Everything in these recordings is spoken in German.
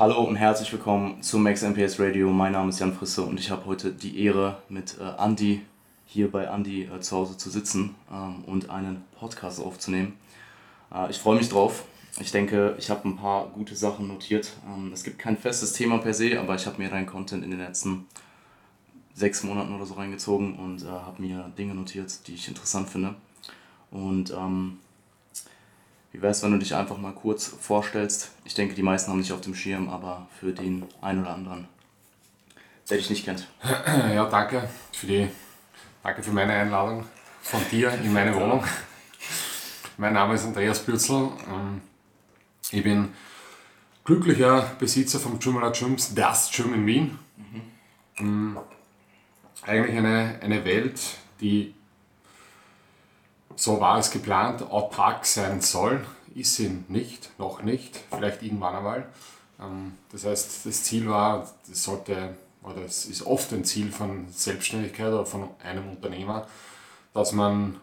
Hallo und herzlich willkommen zu Max MPS Radio. Mein Name ist Jan Frisse und ich habe heute die Ehre, mit äh, Andy hier bei Andy äh, zu Hause zu sitzen ähm, und einen Podcast aufzunehmen. Äh, ich freue mich drauf. Ich denke, ich habe ein paar gute Sachen notiert. Ähm, es gibt kein festes Thema per se, aber ich habe mir deinen Content in den letzten sechs Monaten oder so reingezogen und äh, habe mir Dinge notiert, die ich interessant finde. Und ähm, wie wäre es, wenn du dich einfach mal kurz vorstellst? Ich denke, die meisten haben dich auf dem Schirm, aber für den einen oder anderen, der dich nicht kennt. Ja, danke für die, danke für meine Einladung von dir in meine Wohnung. Mein Name ist Andreas Bürzel. Ähm, ich bin glücklicher Besitzer vom Jumala Gyms, das Gym in Wien. Mhm. Eigentlich eine, eine Welt, die so war es geplant, autark sein soll, ist sie nicht, noch nicht, vielleicht irgendwann einmal. Ähm, das heißt, das Ziel war, das sollte, oder es ist oft ein Ziel von Selbstständigkeit oder von einem Unternehmer, dass man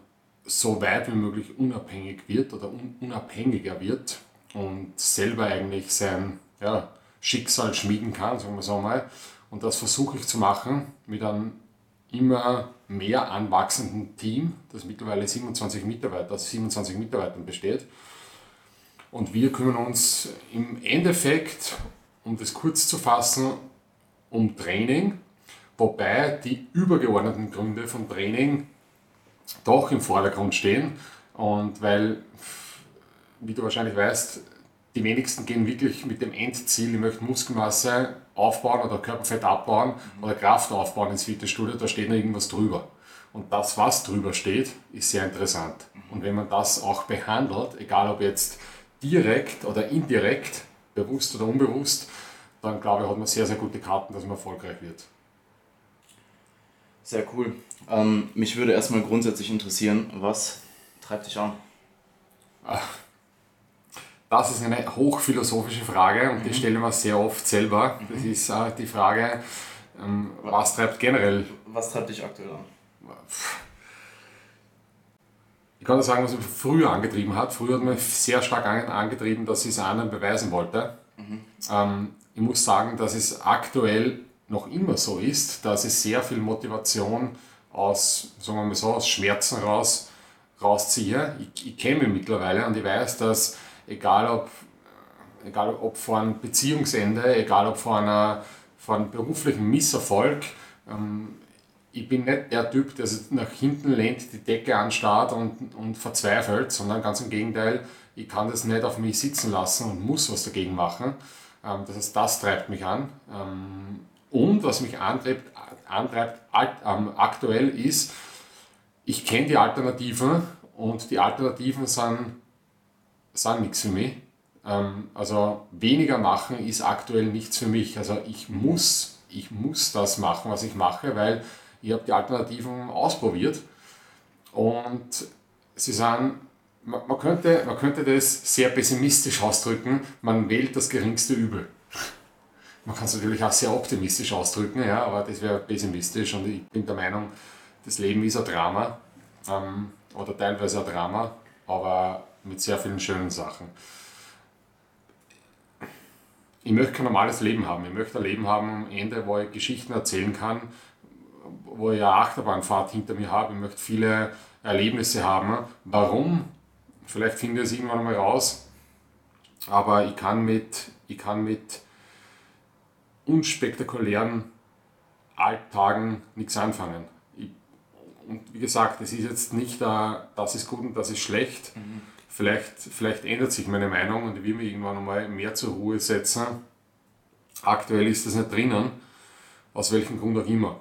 so weit wie möglich unabhängig wird oder unabhängiger wird und selber eigentlich sein ja, Schicksal schmieden kann, sagen wir so mal. Und das versuche ich zu machen mit einem immer mehr anwachsenden Team, das mittlerweile 27 Mitarbeiter, aus 27 Mitarbeitern besteht. Und wir kümmern uns im Endeffekt, um das kurz zu fassen, um Training, wobei die übergeordneten Gründe von Training doch im Vordergrund stehen. Und weil, wie du wahrscheinlich weißt, die wenigsten gehen wirklich mit dem Endziel, ich möchte Muskelmasse aufbauen oder Körperfett abbauen oder Kraft aufbauen ins Fitnessstudio, da steht noch irgendwas drüber. Und das, was drüber steht, ist sehr interessant. Und wenn man das auch behandelt, egal ob jetzt direkt oder indirekt, bewusst oder unbewusst, dann glaube ich, hat man sehr, sehr gute Karten, dass man erfolgreich wird. Sehr cool. Ähm, mich würde erstmal grundsätzlich interessieren, was treibt dich an? Ach das ist eine hochphilosophische Frage und die mhm. stelle man sehr oft selber. Das mhm. ist äh, die Frage, ähm, was treibt generell. Was treibt dich aktuell an? Ich kann nur sagen, was mich früher angetrieben hat. Früher hat mich sehr stark angetrieben, dass ich es anderen beweisen wollte. Mhm. Ähm, ich muss sagen, dass es aktuell noch immer so ist, dass ich sehr viel Motivation aus, sagen wir mal so, aus Schmerzen raus, rausziehe. Ich, ich kenne mich mittlerweile und ich weiß, dass egal ob, egal ob vor einem Beziehungsende, egal ob vor, einer, vor einem beruflichen Misserfolg. Ähm, ich bin nicht der Typ, der sich nach hinten lehnt, die Decke anstarrt und, und verzweifelt, sondern ganz im Gegenteil, ich kann das nicht auf mich sitzen lassen und muss was dagegen machen. Ähm, das heißt, das treibt mich an. Ähm, und was mich antreibt, antreibt aktuell ist, ich kenne die Alternativen und die Alternativen sind sind nichts für mich. Ähm, also weniger machen ist aktuell nichts für mich. Also ich muss, ich muss das machen, was ich mache, weil ich habe die Alternativen ausprobiert und sie sagen, man könnte, man könnte das sehr pessimistisch ausdrücken, man wählt das geringste Übel. Man kann es natürlich auch sehr optimistisch ausdrücken, ja, aber das wäre pessimistisch und ich bin der Meinung, das Leben ist ein Drama ähm, oder teilweise ein Drama, aber mit sehr vielen schönen Sachen. Ich möchte kein normales Leben haben. Ich möchte ein Leben haben am Ende, wo ich Geschichten erzählen kann, wo ich eine Achterbahnfahrt hinter mir habe. Ich möchte viele Erlebnisse haben. Warum? Vielleicht finde ich es irgendwann mal raus. Aber ich kann mit, ich kann mit unspektakulären Alltagen nichts anfangen. Ich, und wie gesagt, es ist jetzt nicht, das ist gut und das ist schlecht. Mhm Vielleicht, vielleicht ändert sich meine Meinung und ich will mich irgendwann einmal mehr zur Ruhe setzen. Aktuell ist das nicht drinnen, aus welchem Grund auch immer.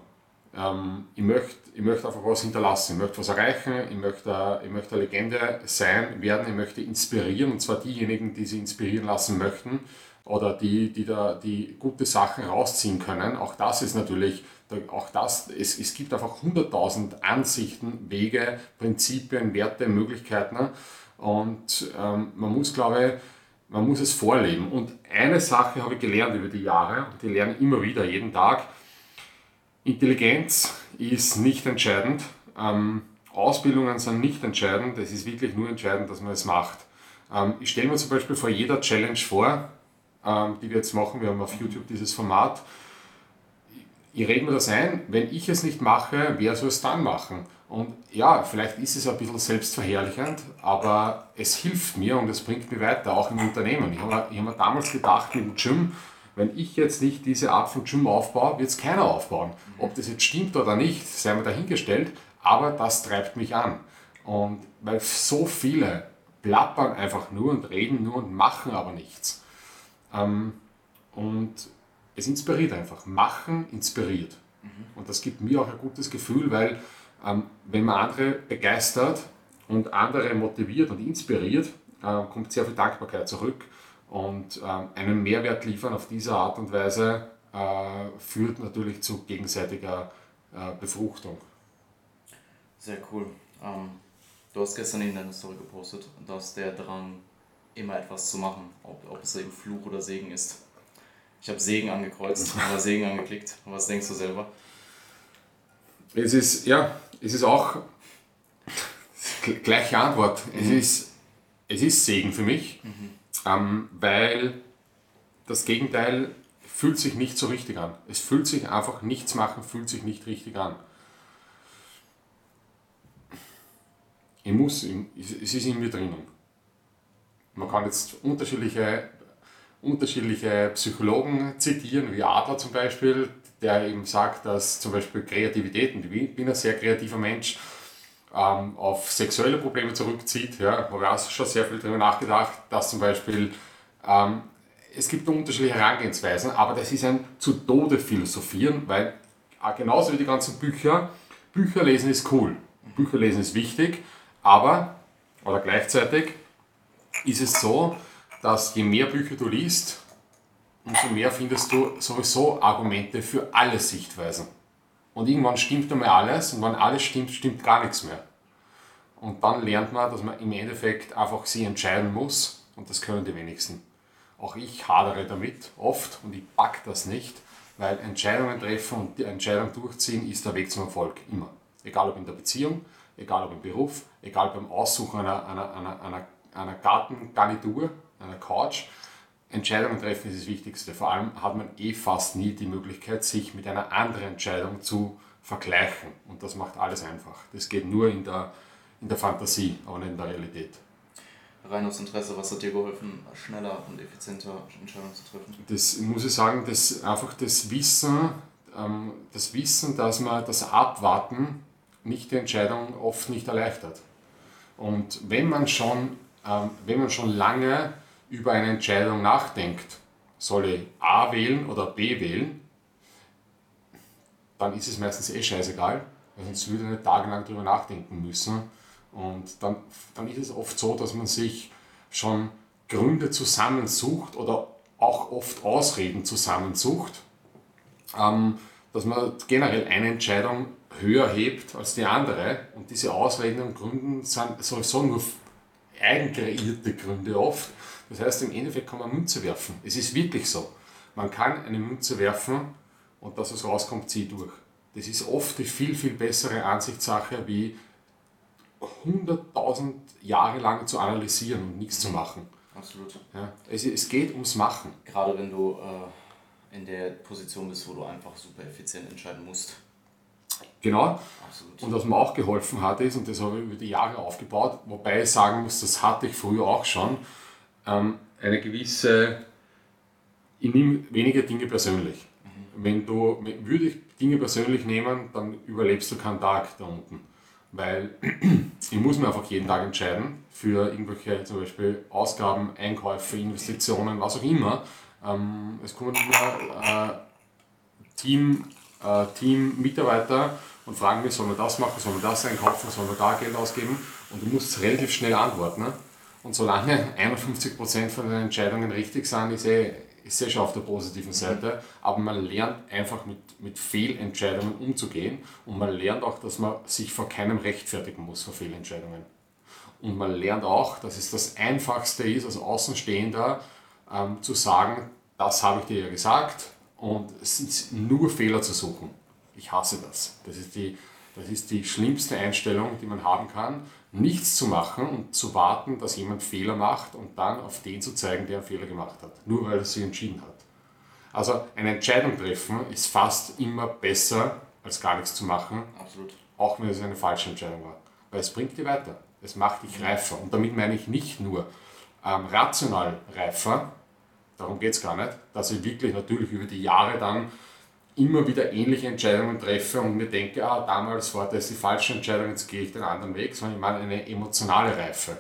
Ähm, ich, möchte, ich möchte einfach was hinterlassen, ich möchte was erreichen, ich möchte, ich möchte eine Legende sein, werden, ich möchte inspirieren und zwar diejenigen, die sie inspirieren lassen möchten oder die, die da die gute Sachen rausziehen können. Auch das ist natürlich, auch das, es, es gibt einfach 100.000 Ansichten, Wege, Prinzipien, Werte, Möglichkeiten. Und ähm, man muss, glaube ich, man muss es vorleben. Und eine Sache habe ich gelernt über die Jahre, und die lerne immer wieder, jeden Tag. Intelligenz ist nicht entscheidend. Ähm, Ausbildungen sind nicht entscheidend. Es ist wirklich nur entscheidend, dass man es macht. Ähm, ich stelle mir zum Beispiel vor jeder Challenge vor, ähm, die wir jetzt machen. Wir haben auf YouTube dieses Format. Ich rede mir das ein, wenn ich es nicht mache, wer soll es dann machen? Und ja, vielleicht ist es ein bisschen selbstverherrlichend, aber es hilft mir und es bringt mich weiter, auch im Unternehmen. Ich habe, hab mir damals gedacht mit dem Gym, wenn ich jetzt nicht diese Art von Gym aufbaue, wird es keiner aufbauen. Ob das jetzt stimmt oder nicht, sei mir dahingestellt, aber das treibt mich an. Und weil so viele plappern einfach nur und reden nur und machen aber nichts. Ähm, und es inspiriert einfach. Machen inspiriert. Mhm. Und das gibt mir auch ein gutes Gefühl, weil ähm, wenn man andere begeistert und andere motiviert und inspiriert, äh, kommt sehr viel Dankbarkeit zurück und ähm, einen Mehrwert liefern auf diese Art und Weise äh, führt natürlich zu gegenseitiger äh, Befruchtung. Sehr cool. Ähm, du hast gestern in deiner Story gepostet, dass der Drang, immer etwas zu machen, ob, ob es eben Fluch oder Segen ist. Ich habe Segen angekreuzt oder Segen angeklickt. Was denkst du selber? Es ist, ja, es ist auch gleiche Antwort. Mhm. Es, ist, es ist Segen für mich, mhm. ähm, weil das Gegenteil fühlt sich nicht so richtig an. Es fühlt sich einfach nichts machen, fühlt sich nicht richtig an. Ich muss, es ist in mir drinnen. Man kann jetzt unterschiedliche, unterschiedliche Psychologen zitieren, wie Adler zum Beispiel, der eben sagt, dass zum Beispiel Kreativität, und ich bin ein sehr kreativer Mensch, ähm, auf sexuelle Probleme zurückzieht. Ja, habe auch schon sehr viel darüber nachgedacht, dass zum Beispiel ähm, es gibt unterschiedliche Herangehensweisen, aber das ist ein zu Tode philosophieren, weil äh, genauso wie die ganzen Bücher, Bücher lesen ist cool, Bücher lesen ist wichtig, aber, oder gleichzeitig, ist es so, dass je mehr Bücher du liest, umso mehr findest du sowieso Argumente für alle Sichtweisen. Und irgendwann stimmt einmal alles und wenn alles stimmt, stimmt gar nichts mehr. Und dann lernt man, dass man im Endeffekt einfach sich entscheiden muss und das können die wenigsten. Auch ich hadere damit oft und ich pack das nicht, weil Entscheidungen treffen und die Entscheidung durchziehen ist der Weg zum Erfolg. Immer. Egal ob in der Beziehung, egal ob im Beruf, egal beim Aussuchen einer, einer, einer, einer, einer Gartengarnitur, einer Couch, Entscheidungen treffen ist das Wichtigste. Vor allem hat man eh fast nie die Möglichkeit, sich mit einer anderen Entscheidung zu vergleichen. Und das macht alles einfach. Das geht nur in der, in der Fantasie, aber nicht in der Realität. Rein aus Interesse, was hat dir geholfen, schneller und effizienter Entscheidungen zu treffen? Das muss ich sagen, das einfach das Wissen, ähm, das Wissen, dass man das Abwarten nicht die Entscheidung oft nicht erleichtert. Und wenn man schon, ähm, wenn man schon lange über eine Entscheidung nachdenkt, soll ich A wählen oder B wählen, dann ist es meistens eh scheißegal, sonst würde nicht tagelang darüber nachdenken müssen. Und dann, dann ist es oft so, dass man sich schon Gründe zusammensucht oder auch oft Ausreden zusammensucht, ähm, dass man generell eine Entscheidung höher hebt als die andere. Und diese Ausreden und Gründe sind sowieso nur eigenkreierte Gründe oft. Das heißt, im Endeffekt kann man Münze werfen. Es ist wirklich so. Man kann eine Münze werfen und das, was rauskommt, zieht durch. Das ist oft die viel, viel bessere Ansichtssache, wie 100.000 Jahre lang zu analysieren und nichts zu machen. Absolut. Ja, es, es geht ums Machen. Gerade wenn du äh, in der Position bist, wo du einfach super effizient entscheiden musst. Genau. Absolut. Und was mir auch geholfen hat, ist, und das habe ich über die Jahre aufgebaut, wobei ich sagen muss, das hatte ich früher auch schon, ähm, eine gewisse, ich nehme wenige Dinge persönlich. Mhm. Wenn du, würde ich Dinge persönlich nehmen, dann überlebst du keinen Tag da unten. Weil ich muss mir einfach jeden Tag entscheiden für irgendwelche zum Beispiel Ausgaben, Einkäufe, Investitionen, was auch immer. Ähm, es kommen immer äh, Team, Team-Mitarbeiter und fragen mich, sollen wir das machen, sollen wir das einkaufen, sollen wir da Geld ausgeben? Und du musst relativ schnell antworten. Ne? Und solange 51% von den Entscheidungen richtig sind, ist eh, ist eh schon auf der positiven mhm. Seite. Aber man lernt einfach mit, mit Fehlentscheidungen umzugehen und man lernt auch, dass man sich vor keinem rechtfertigen muss vor Fehlentscheidungen. Und man lernt auch, dass es das Einfachste ist, als Außenstehender ähm, zu sagen, das habe ich dir ja gesagt und es sind nur Fehler zu suchen. Ich hasse das. Das ist die, Das ist die schlimmste Einstellung, die man haben kann, nichts zu machen und zu warten, dass jemand Fehler macht und dann auf den zu zeigen, der einen Fehler gemacht hat, nur weil er sich entschieden hat. Also eine Entscheidung treffen ist fast immer besser, als gar nichts zu machen. Absolut. Auch wenn es eine falsche Entscheidung war. Weil es bringt dich weiter. Es macht dich reifer. Und damit meine ich nicht nur ähm, rational reifer, darum geht es gar nicht, dass ich wirklich natürlich über die Jahre dann immer wieder ähnliche Entscheidungen treffe und mir denke, ah, damals war das die falsche Entscheidung, jetzt gehe ich den anderen Weg, sondern ich meine eine emotionale Reife,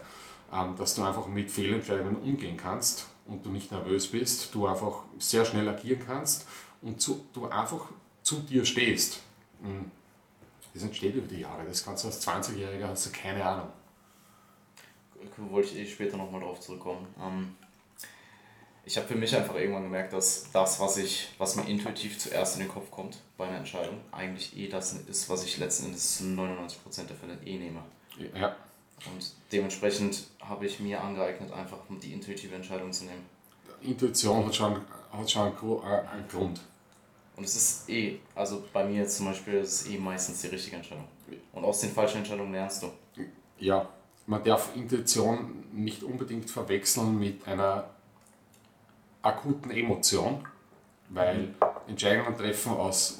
ähm, dass du einfach mit Fehlentscheidungen umgehen kannst und du nicht nervös bist, du einfach sehr schnell agieren kannst und zu, du einfach zu dir stehst. Hm. Das entsteht über die Jahre, das kannst du als 20-Jähriger, hast du keine Ahnung. Wollte ich eh später nochmal drauf zurückkommen. Ähm, ich habe für mich einfach irgendwann gemerkt, dass das, was, ich, was mir intuitiv zuerst in den Kopf kommt bei einer Entscheidung, eigentlich eh das ist, was ich letzten Endes zu 99% der Fälle eh nehme. Ja. Und dementsprechend habe ich mir angeeignet, einfach die intuitive Entscheidung zu nehmen. Intuition hat schon, hat schon einen, äh, einen Grund. Und es ist eh, also bei mir jetzt zum Beispiel, ist es eh meistens die richtige Entscheidung. Und aus den falschen Entscheidungen lernst du. Ja, man darf Intuition nicht unbedingt verwechseln mit einer akuten Emotion, weil Entscheidungen treffen aus,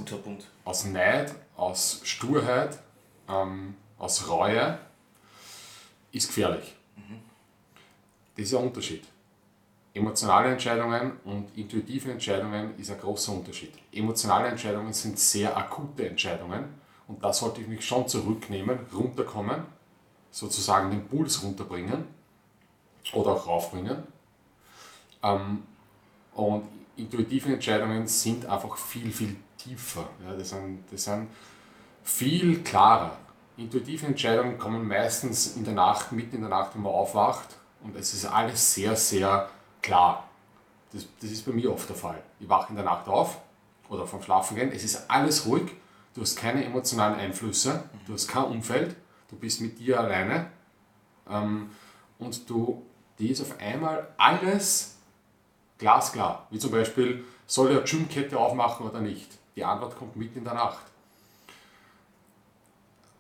aus Neid, aus Sturheit, ähm, aus Reue ist gefährlich. Das ist ein Unterschied. Emotionale Entscheidungen und intuitive Entscheidungen ist ein großer Unterschied. Emotionale Entscheidungen sind sehr akute Entscheidungen und da sollte ich mich schon zurücknehmen, runterkommen, sozusagen den Puls runterbringen oder auch raufbringen. Ähm, und intuitive Entscheidungen sind einfach viel, viel tiefer. Ja, das, sind, das sind viel klarer. Intuitive Entscheidungen kommen meistens in der Nacht, mitten in der Nacht, wenn man aufwacht und es ist alles sehr, sehr klar. Das, das ist bei mir oft der Fall. Ich wache in der Nacht auf oder vom Schlafen gehen, es ist alles ruhig, du hast keine emotionalen Einflüsse, du hast kein Umfeld, du bist mit dir alleine ähm, und du, dir ist auf einmal alles glasklar. Wie zum Beispiel, soll eine Gymkette aufmachen oder nicht? Die Antwort kommt mitten in der Nacht.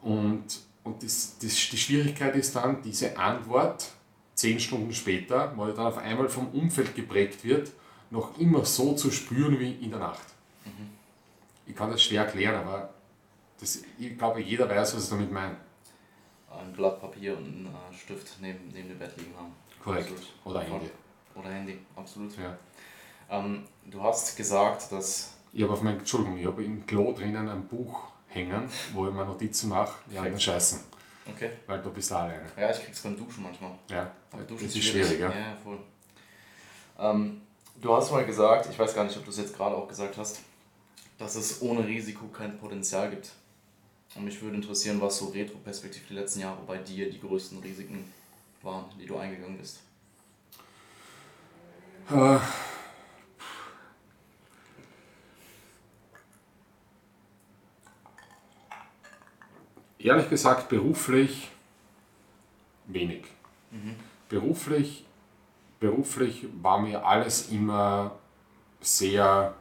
Und, und das, das, die Schwierigkeit ist dann, diese Antwort zehn Stunden später, weil dann auf einmal vom Umfeld geprägt wird, noch immer so zu spüren wie in der Nacht. Mhm. Ich kann das schwer erklären, aber das, ich glaube, jeder weiß, was ich damit meine. Ein Blatt Papier und ein Stift neben, neben dem Bett liegen haben. Korrekt. Oder Handy. Oder Handy, absolut. Ja. Ähm, du hast gesagt, dass. Ich habe auf mein, Entschuldigung, ich habe im Klo drinnen ein Buch hängen, wo ich mir Notizen mache, die anderen scheißen. Okay. Weil du bist da alleine. Ja, ich krieg's beim Duschen manchmal. Ja, Aber Duschen das ist schwierig, ja. Ja, voll. Ähm, du hast mal gesagt, ich weiß gar nicht, ob du es jetzt gerade auch gesagt hast, dass es ohne Risiko kein Potenzial gibt. Und mich würde interessieren, was so retroperspektiv die letzten Jahre bei dir die größten Risiken waren, die du eingegangen bist. Äh, ehrlich gesagt, beruflich wenig. Mhm. Beruflich, beruflich war mir alles immer sehr,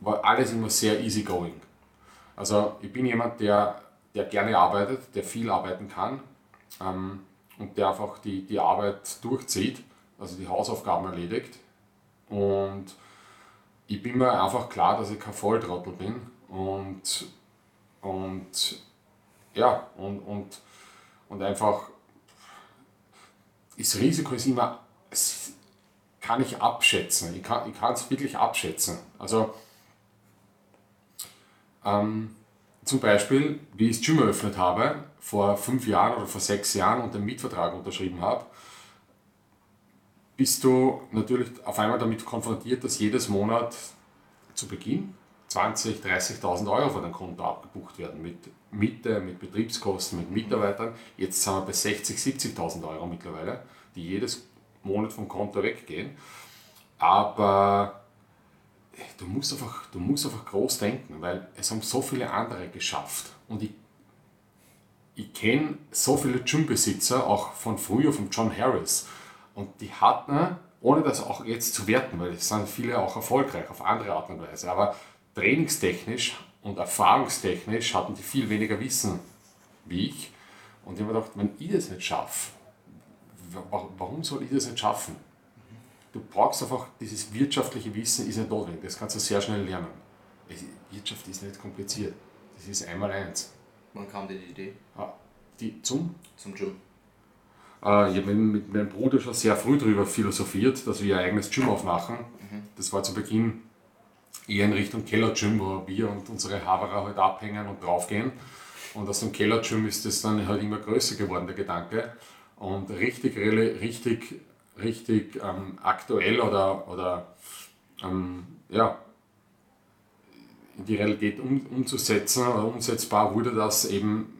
war alles immer sehr easygoing. Also ich bin jemand, der, der gerne arbeitet, der viel arbeiten kann ähm, und der einfach die, die Arbeit durchzieht, also die Hausaufgaben erledigt. Und ich bin mir einfach klar, dass ich kein Volltrottel bin und, und ja, und, und, und einfach das Risiko ist immer, es kann ich abschätzen. Ich kann es ich wirklich abschätzen. Also ähm, zum Beispiel, wie ich das Gym eröffnet habe, vor fünf Jahren oder vor sechs Jahren und den Mietvertrag unterschrieben habe, bist du natürlich auf einmal damit konfrontiert, dass jedes Monat zu Beginn 20.000, 30.000 Euro von deinem Konto abgebucht werden mit Miete, mit Betriebskosten, mit Mitarbeitern. Jetzt sind wir bei 60.000, 70.000 Euro mittlerweile, die jedes Monat vom Konto weggehen. Aber du musst, einfach, du musst einfach groß denken, weil es haben so viele andere geschafft. Und ich, ich kenne so viele Gymbesitzer, auch von früher, von John Harris. Und die hatten, ohne das auch jetzt zu werten, weil es sind viele auch erfolgreich auf andere Art und Weise, aber trainingstechnisch Und erfahrungstechnisch hatten die viel weniger Wissen wie ich. Und ich habe mir gedacht, wenn ich das nicht schaffe, warum soll ich das nicht schaffen? Du brauchst einfach, dieses wirtschaftliche Wissen ist nicht notwendig, das kannst du sehr schnell lernen. Wirtschaft ist nicht kompliziert, das ist einmal eins. Wann kam dir die Idee? Ah, die, zum? Zum Gym. Äh, ich habe mit meinem Bruder schon sehr früh darüber philosophiert, dass wir ein eigenes Gym aufmachen. Mhm. Das war zu Beginn eher in Richtung Keller-Gym, wo wir und unsere Haverer halt abhängen und draufgehen. Und aus dem Keller-Gym ist das dann halt immer größer geworden, der Gedanke. Und richtig, richtig, richtig ähm, aktuell oder, oder ähm, ja, in die Realität um, umzusetzen oder umsetzbar wurde das eben,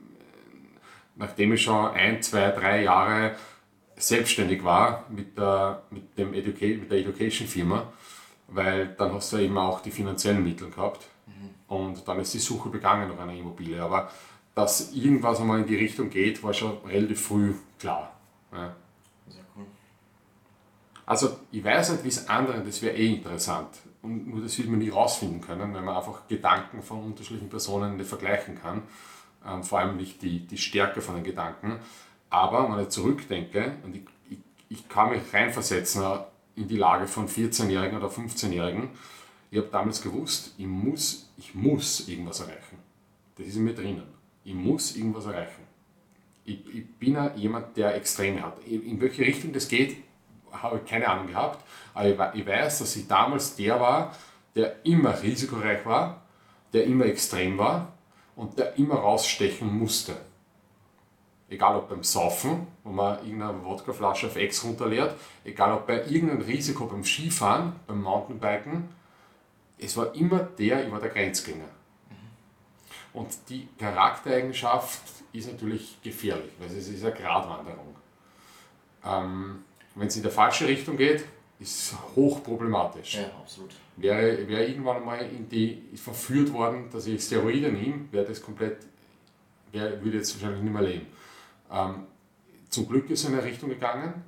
nachdem ich schon ein, zwei, drei Jahre selbstständig war mit der, mit dem Educa mit der Education-Firma, weil dann hast du eben auch die finanziellen Mittel gehabt mhm. und dann ist die Suche begangen nach einer Immobilie. Aber dass irgendwas einmal in die Richtung geht, war schon relativ früh klar. Ja. Sehr cool. Also ich weiß nicht, wie es anderen, das wäre eh interessant. Und nur das wird man nie rausfinden können, weil man einfach Gedanken von unterschiedlichen Personen nicht vergleichen kann. Ähm, vor allem nicht die, die Stärke von den Gedanken. Aber wenn ich zurückdenke, und ich, ich, ich kann mich reinversetzen in die Lage von 14-Jährigen oder 15-Jährigen, ich habe damals gewusst, ich muss, ich muss irgendwas erreichen. Das ist in mir drinnen ich muss irgendwas erreichen. Ich, ich bin ja jemand, der Extreme hat. In welche Richtung das geht, habe ich keine Ahnung gehabt. Aber ich weiß, dass ich damals der war, der immer risikoreich war, der immer extrem war und der immer rausstechen musste. Egal ob beim Saufen, wo man irgendeine Wodkaflasche auf Ex runterleert, egal ob bei irgendeinem Risiko beim Skifahren, beim Mountainbiken, es war immer der, ich war der Grenzgänger. Und die Charaktereigenschaft ist natürlich gefährlich, weil es ist eine Gratwanderung. Ähm, Wenn es in der falsche Richtung geht, ist es hochproblematisch. Ja, absolut. Wäre, wäre irgendwann in die, verführt worden, dass ich Steroide nehme, wäre das komplett, wäre, würde jetzt wahrscheinlich nicht mehr leben. Ähm, zum Glück ist es in eine Richtung gegangen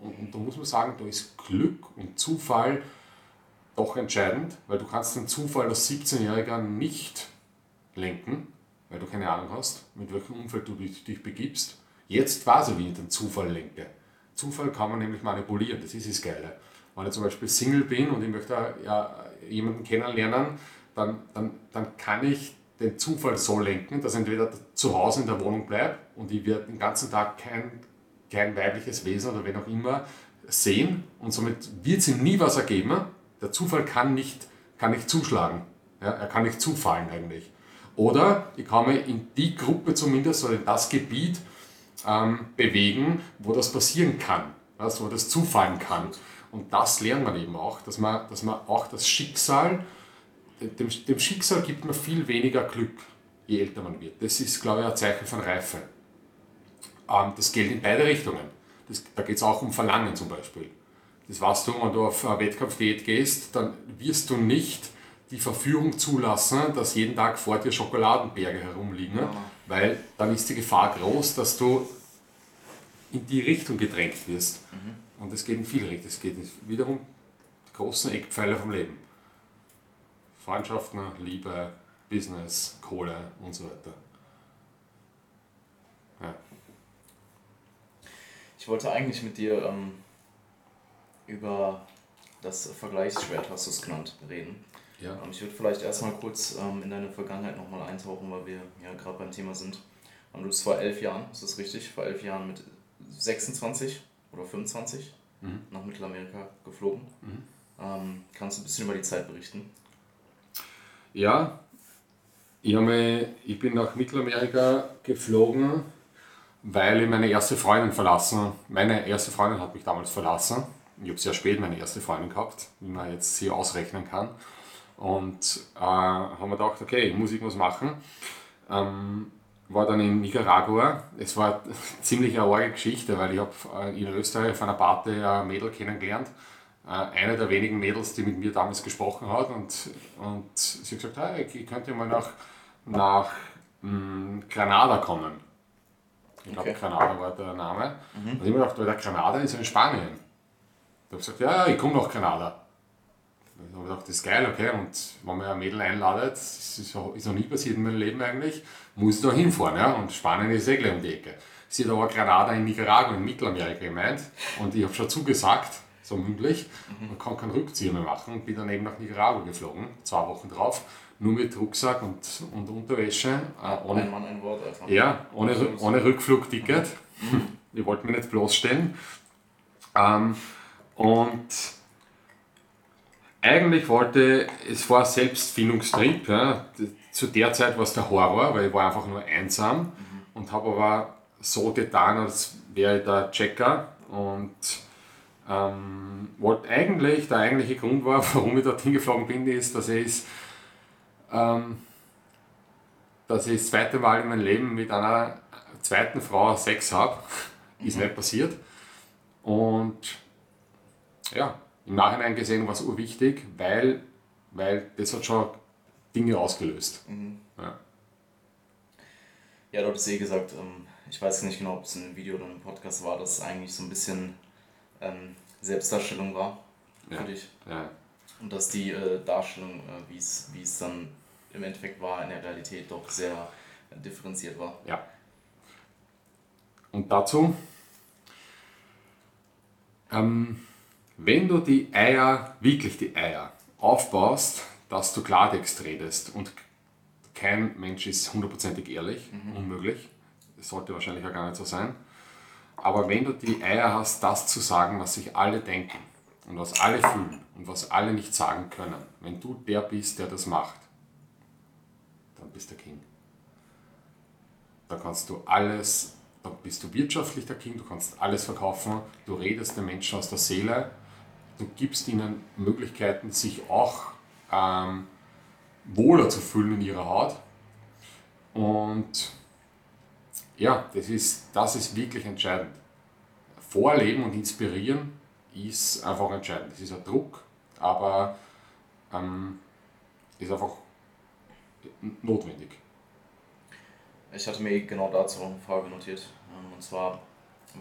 und, und da muss man sagen, da ist Glück und Zufall doch entscheidend, weil du kannst den Zufall als 17-Jähriger nicht lenken, weil du keine Ahnung hast, mit welchem Umfeld du dich, dich begibst. Jetzt ich, wie ich den Zufall lenke. Zufall kann man nämlich manipulieren, das ist das Geile. Wenn ich zum Beispiel Single bin und ich möchte ja, jemanden kennenlernen, dann, dann, dann kann ich den Zufall so lenken, dass entweder zu Hause in der Wohnung bleibt und ich werde den ganzen Tag kein, kein weibliches Wesen oder wen auch immer sehen und somit wird es ihm nie was ergeben. Der Zufall kann nicht, kann nicht zuschlagen. Ja, er kann nicht zufallen eigentlich. Oder ich kann mich in die Gruppe zumindest oder in das Gebiet ähm, bewegen, wo das passieren kann, also wo das zufallen kann. Und das lernt man eben auch, dass man, dass man auch das Schicksal, dem, dem Schicksal gibt man viel weniger Glück, je älter man wird. Das ist, glaube ich, ein Zeichen von Reife. Ähm, das gilt in beide Richtungen. Das, da geht es auch um Verlangen zum Beispiel. Das weißt du, wenn du auf eine Wettkampfdiät gehst, dann wirst du nicht die Verführung zulassen, dass jeden Tag vor dir Schokoladenberge herumliegen, ja. weil dann ist die Gefahr groß, dass du in die Richtung gedrängt wirst. Mhm. Und es geht in viele Richtungen. Es geht wiederum die großen Eckpfeiler vom Leben. Freundschaften, Liebe, Business, Kohle und so weiter. Ja. Ich wollte eigentlich mit dir ähm, über das Vergleichsschwert, hast du es genannt, reden. Ja. Ähm, ich würde vielleicht erstmal kurz ähm, in deine Vergangenheit nochmal eintauchen, weil wir ja gerade beim Thema sind. Ähm, du bist vor elf Jahren, ist das richtig? Vor elf Jahren mit 26 oder 25 mhm. nach Mittelamerika geflogen. Mhm. Ähm, kannst du ein bisschen über die Zeit berichten? Ja, ich, habe, ich bin nach Mittelamerika geflogen, weil ich meine erste Freundin verlassen. Meine erste Freundin hat mich damals verlassen. Ich habe sehr spät meine erste Freundin gehabt, wie man jetzt hier ausrechnen kann. Und äh, haben wir gedacht, okay, ich muss machen. Ähm, war dann in Nicaragua. Es war ziemlich eine arge Geschichte, weil ich habe äh, in Österreich auf einer Party ein Mädel kennengelernt. Äh, eine der wenigen Mädels, die mit mir damals gesprochen hat. Und, und sie hat gesagt, hey, ich könnte mal nach, nach mh, hm, Granada kommen. Ich glaube, okay. Granada war der Name. Mhm. Und ich habe mir gedacht, weil der Granada ist in Spanien. Ich habe gesagt, ja, ich komme nach Granada. Ich habe gedacht, das ist geil, okay. Und wenn man ein Mädel einladet, das ist, ist noch nie passiert in meinem Leben eigentlich, muss ich da hinfahren. Ja? Und Spanien ist eh gleich um die Ecke. Sie hat aber Granada in Nicaragua in Mittelamerika gemeint und ich habe schon zugesagt, so mündlich, mhm. und kann keinen Rückzieher mehr machen und bin dann eben nach Nicaragua geflogen, zwei Wochen drauf, nur mit Rucksack und, und Unterwäsche. Äh, ohne, ein Mann, ein Wort einfach. Ja, ohne, ohne Rückflugticket. Mhm. Ich wollte mich nicht bloßstellen. Ähm, und eigentlich wollte, es war Selbstfindungstrieb. Ja. Zu der Zeit war es der Horror, weil ich war einfach nur einsam mhm. und habe aber so getan, als wäre ich der Checker und ähm, wollte eigentlich, der eigentliche Grund war, warum ich dort hingeflogen bin, ist, dass ich, ähm, dass ich das zweite Mal in meinem Leben mit einer zweiten Frau Sex habe. ist mhm. nicht passiert. Und ja, im Nachhinein gesehen war es urwichtig, weil, weil das hat schon Dinge ausgelöst. Mhm. Ja. ja, du hattest eh gesagt, ähm, ich weiß nicht genau, ob es in einem Video oder einem Podcast war, dass es eigentlich so ein bisschen ähm, Selbstdarstellung war für ja. dich. Ja. Und dass die äh, Darstellung, äh, wie es dann im Endeffekt war, in der Realität doch sehr differenziert war. Ja. Und dazu, ähm, wenn du die Eier, wirklich die Eier, aufbaust, dass du Klartext redest und kein Mensch ist hundertprozentig ehrlich, mhm. unmöglich, das sollte wahrscheinlich auch gar nicht so sein, aber wenn du die Eier hast, das zu sagen, was sich alle denken und was alle fühlen und was alle nicht sagen können, wenn du der bist, der das macht, dann bist du der King. Da kannst du alles, da bist du wirtschaftlich der King, du kannst alles verkaufen, du redest den Menschen aus der Seele, du gibst ihnen Möglichkeiten, sich auch ähm, wohler zu fühlen in ihrer Haut. Und ja, das ist, das ist wirklich entscheidend. Vorleben und inspirieren ist einfach entscheidend. Das ist ein Druck, aber ähm, ist einfach notwendig. Ich hatte mir genau dazu eine Frage notiert. Ähm, und zwar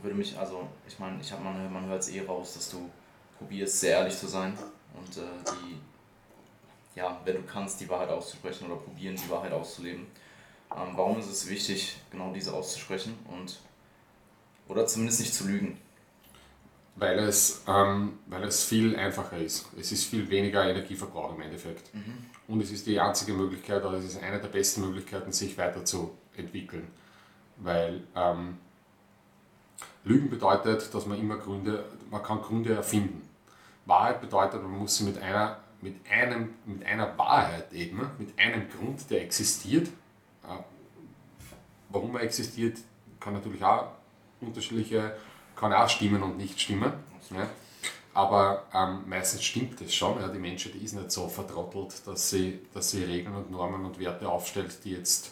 würde mich, also ich meine, ich hab, man, man hört es eh raus, dass du probierst, sehr ehrlich zu sein und äh, die, ja, wenn du kannst, die Wahrheit auszusprechen oder probieren, die Wahrheit auszuleben. Ähm, warum ist es wichtig, genau diese auszusprechen und oder zumindest nicht zu lügen? Weil es, ähm, weil es viel einfacher ist. Es ist viel weniger Energieverbrauch im Endeffekt. Mhm. Und es ist die einzige Möglichkeit, oder es ist eine der besten Möglichkeiten, sich weiterzuentwickeln. Weil ähm, Lügen bedeutet, dass man immer Gründe, man kann Gründe erfinden. Wahrheit bedeutet, man muss sie mit einer, mit einem, mit einer Wahrheit eben, mit einem Grund, der existiert. Äh, warum er existiert, kann natürlich auch unterschiedliche, kann auch stimmen und nicht stimmen. Ja. Aber ähm, meistens stimmt es schon. Ja. Die Menschheit ist nicht so vertrottelt, dass sie, dass sie Regeln und Normen und Werte aufstellt, die jetzt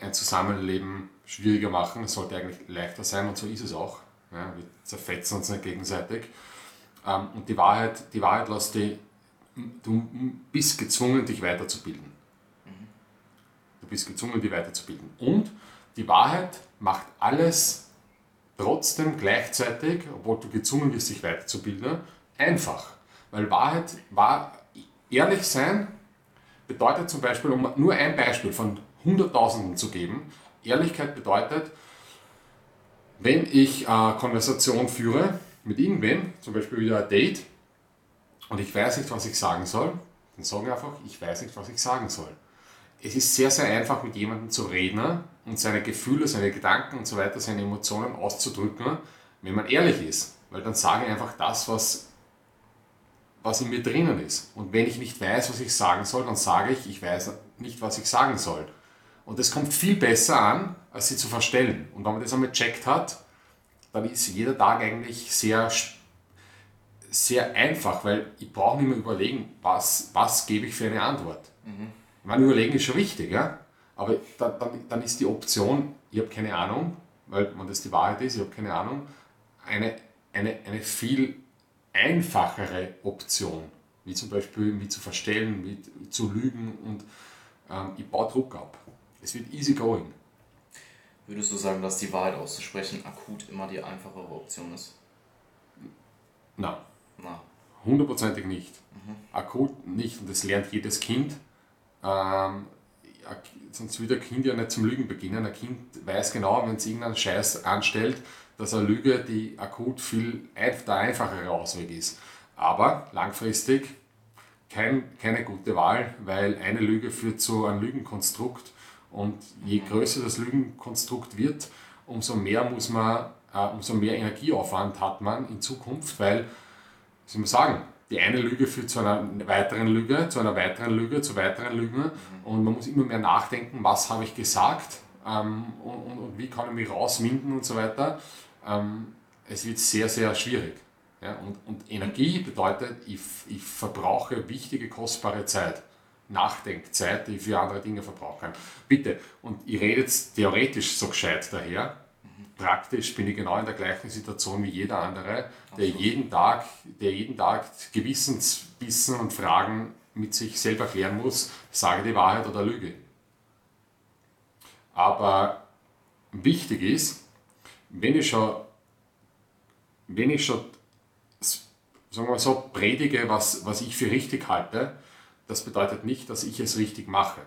ein Zusammenleben schwieriger machen. Es sollte eigentlich leichter sein und so ist es auch. Ja, wir zerfetzen uns nicht gegenseitig. Ähm, und die Wahrheit, die Wahrheit lässt dich, du bist gezwungen, dich weiterzubilden. Du bist gezwungen, dich weiterzubilden. Und die Wahrheit macht alles trotzdem gleichzeitig, obwohl du gezwungen bist, dich weiterzubilden, einfach. Weil Wahrheit, war, ehrlich sein bedeutet zum Beispiel, um nur ein Beispiel von Hunderttausenden zu geben, Ehrlichkeit bedeutet, wenn ich eine Konversation führe mit irgendwem, zum Beispiel wieder ein Date, und ich weiß nicht, was ich sagen soll, dann sage ich einfach, ich weiß nicht, was ich sagen soll. Es ist sehr, sehr einfach, mit jemandem zu reden und seine Gefühle, seine Gedanken und so weiter, seine Emotionen auszudrücken, wenn man ehrlich ist. Weil dann sage ich einfach das, was, was in mir drinnen ist. Und wenn ich nicht weiß, was ich sagen soll, dann sage ich, ich weiß nicht, was ich sagen soll. Und das kommt viel besser an, als sie zu verstellen. Und wenn man das einmal checkt hat, dann ist jeder Tag eigentlich sehr, sehr einfach, weil ich brauche nicht mehr überlegen, was, was gebe ich für eine Antwort. Mhm. Ich meine, überlegen ist schon wichtig, ja? aber dann, dann, dann ist die Option, ich habe keine Ahnung, weil wenn das die Wahrheit ist, ich habe keine Ahnung, eine, eine, eine viel einfachere Option, wie zum Beispiel mich zu verstellen, wie zu lügen und ähm, ich baue Druck ab. Es wird easy going. Würdest du sagen, dass die Wahrheit auszusprechen akut immer die einfachere Option ist? Nein. Na. Hundertprozentig nicht. Mhm. Akut nicht und das lernt jedes Kind. Ähm, sonst würde ein Kind ja nicht zum Lügen beginnen. Ein Kind weiß genau, wenn es irgendeinen Scheiß anstellt, dass eine Lüge die akut viel der einfachere Ausweg ist. Aber langfristig kein, keine gute Wahl, weil eine Lüge führt zu einem Lügenkonstrukt und je größer das Lügenkonstrukt wird, umso mehr muss man, äh, umso mehr Energieaufwand hat man in Zukunft, weil, wie soll man sagen, die eine Lüge führt zu einer weiteren Lüge, zu einer weiteren Lüge, zu weiteren Lügen mhm. und man muss immer mehr nachdenken, was habe ich gesagt ähm, und, und, und, wie kann ich mich rauswinden und so weiter. Ähm, es wird sehr, sehr schwierig. Ja, und, und Energie bedeutet, ich, ich verbrauche wichtige, kostbare Zeit. Nachdenkzeit, die ich für andere Dinge verbrauchen kann. Bitte, und ich rede jetzt theoretisch so gescheit daher, praktisch bin ich genau in der gleichen Situation wie jeder andere, der jeden Tag, der jeden Tag Gewissensbissen und Fragen mit sich selber klären muss, sage die Wahrheit oder lüge. Aber wichtig ist, wenn ich schon, wenn ich schon sagen wir so, predige, was, was ich für richtig halte, das bedeutet nicht, dass ich es richtig mache.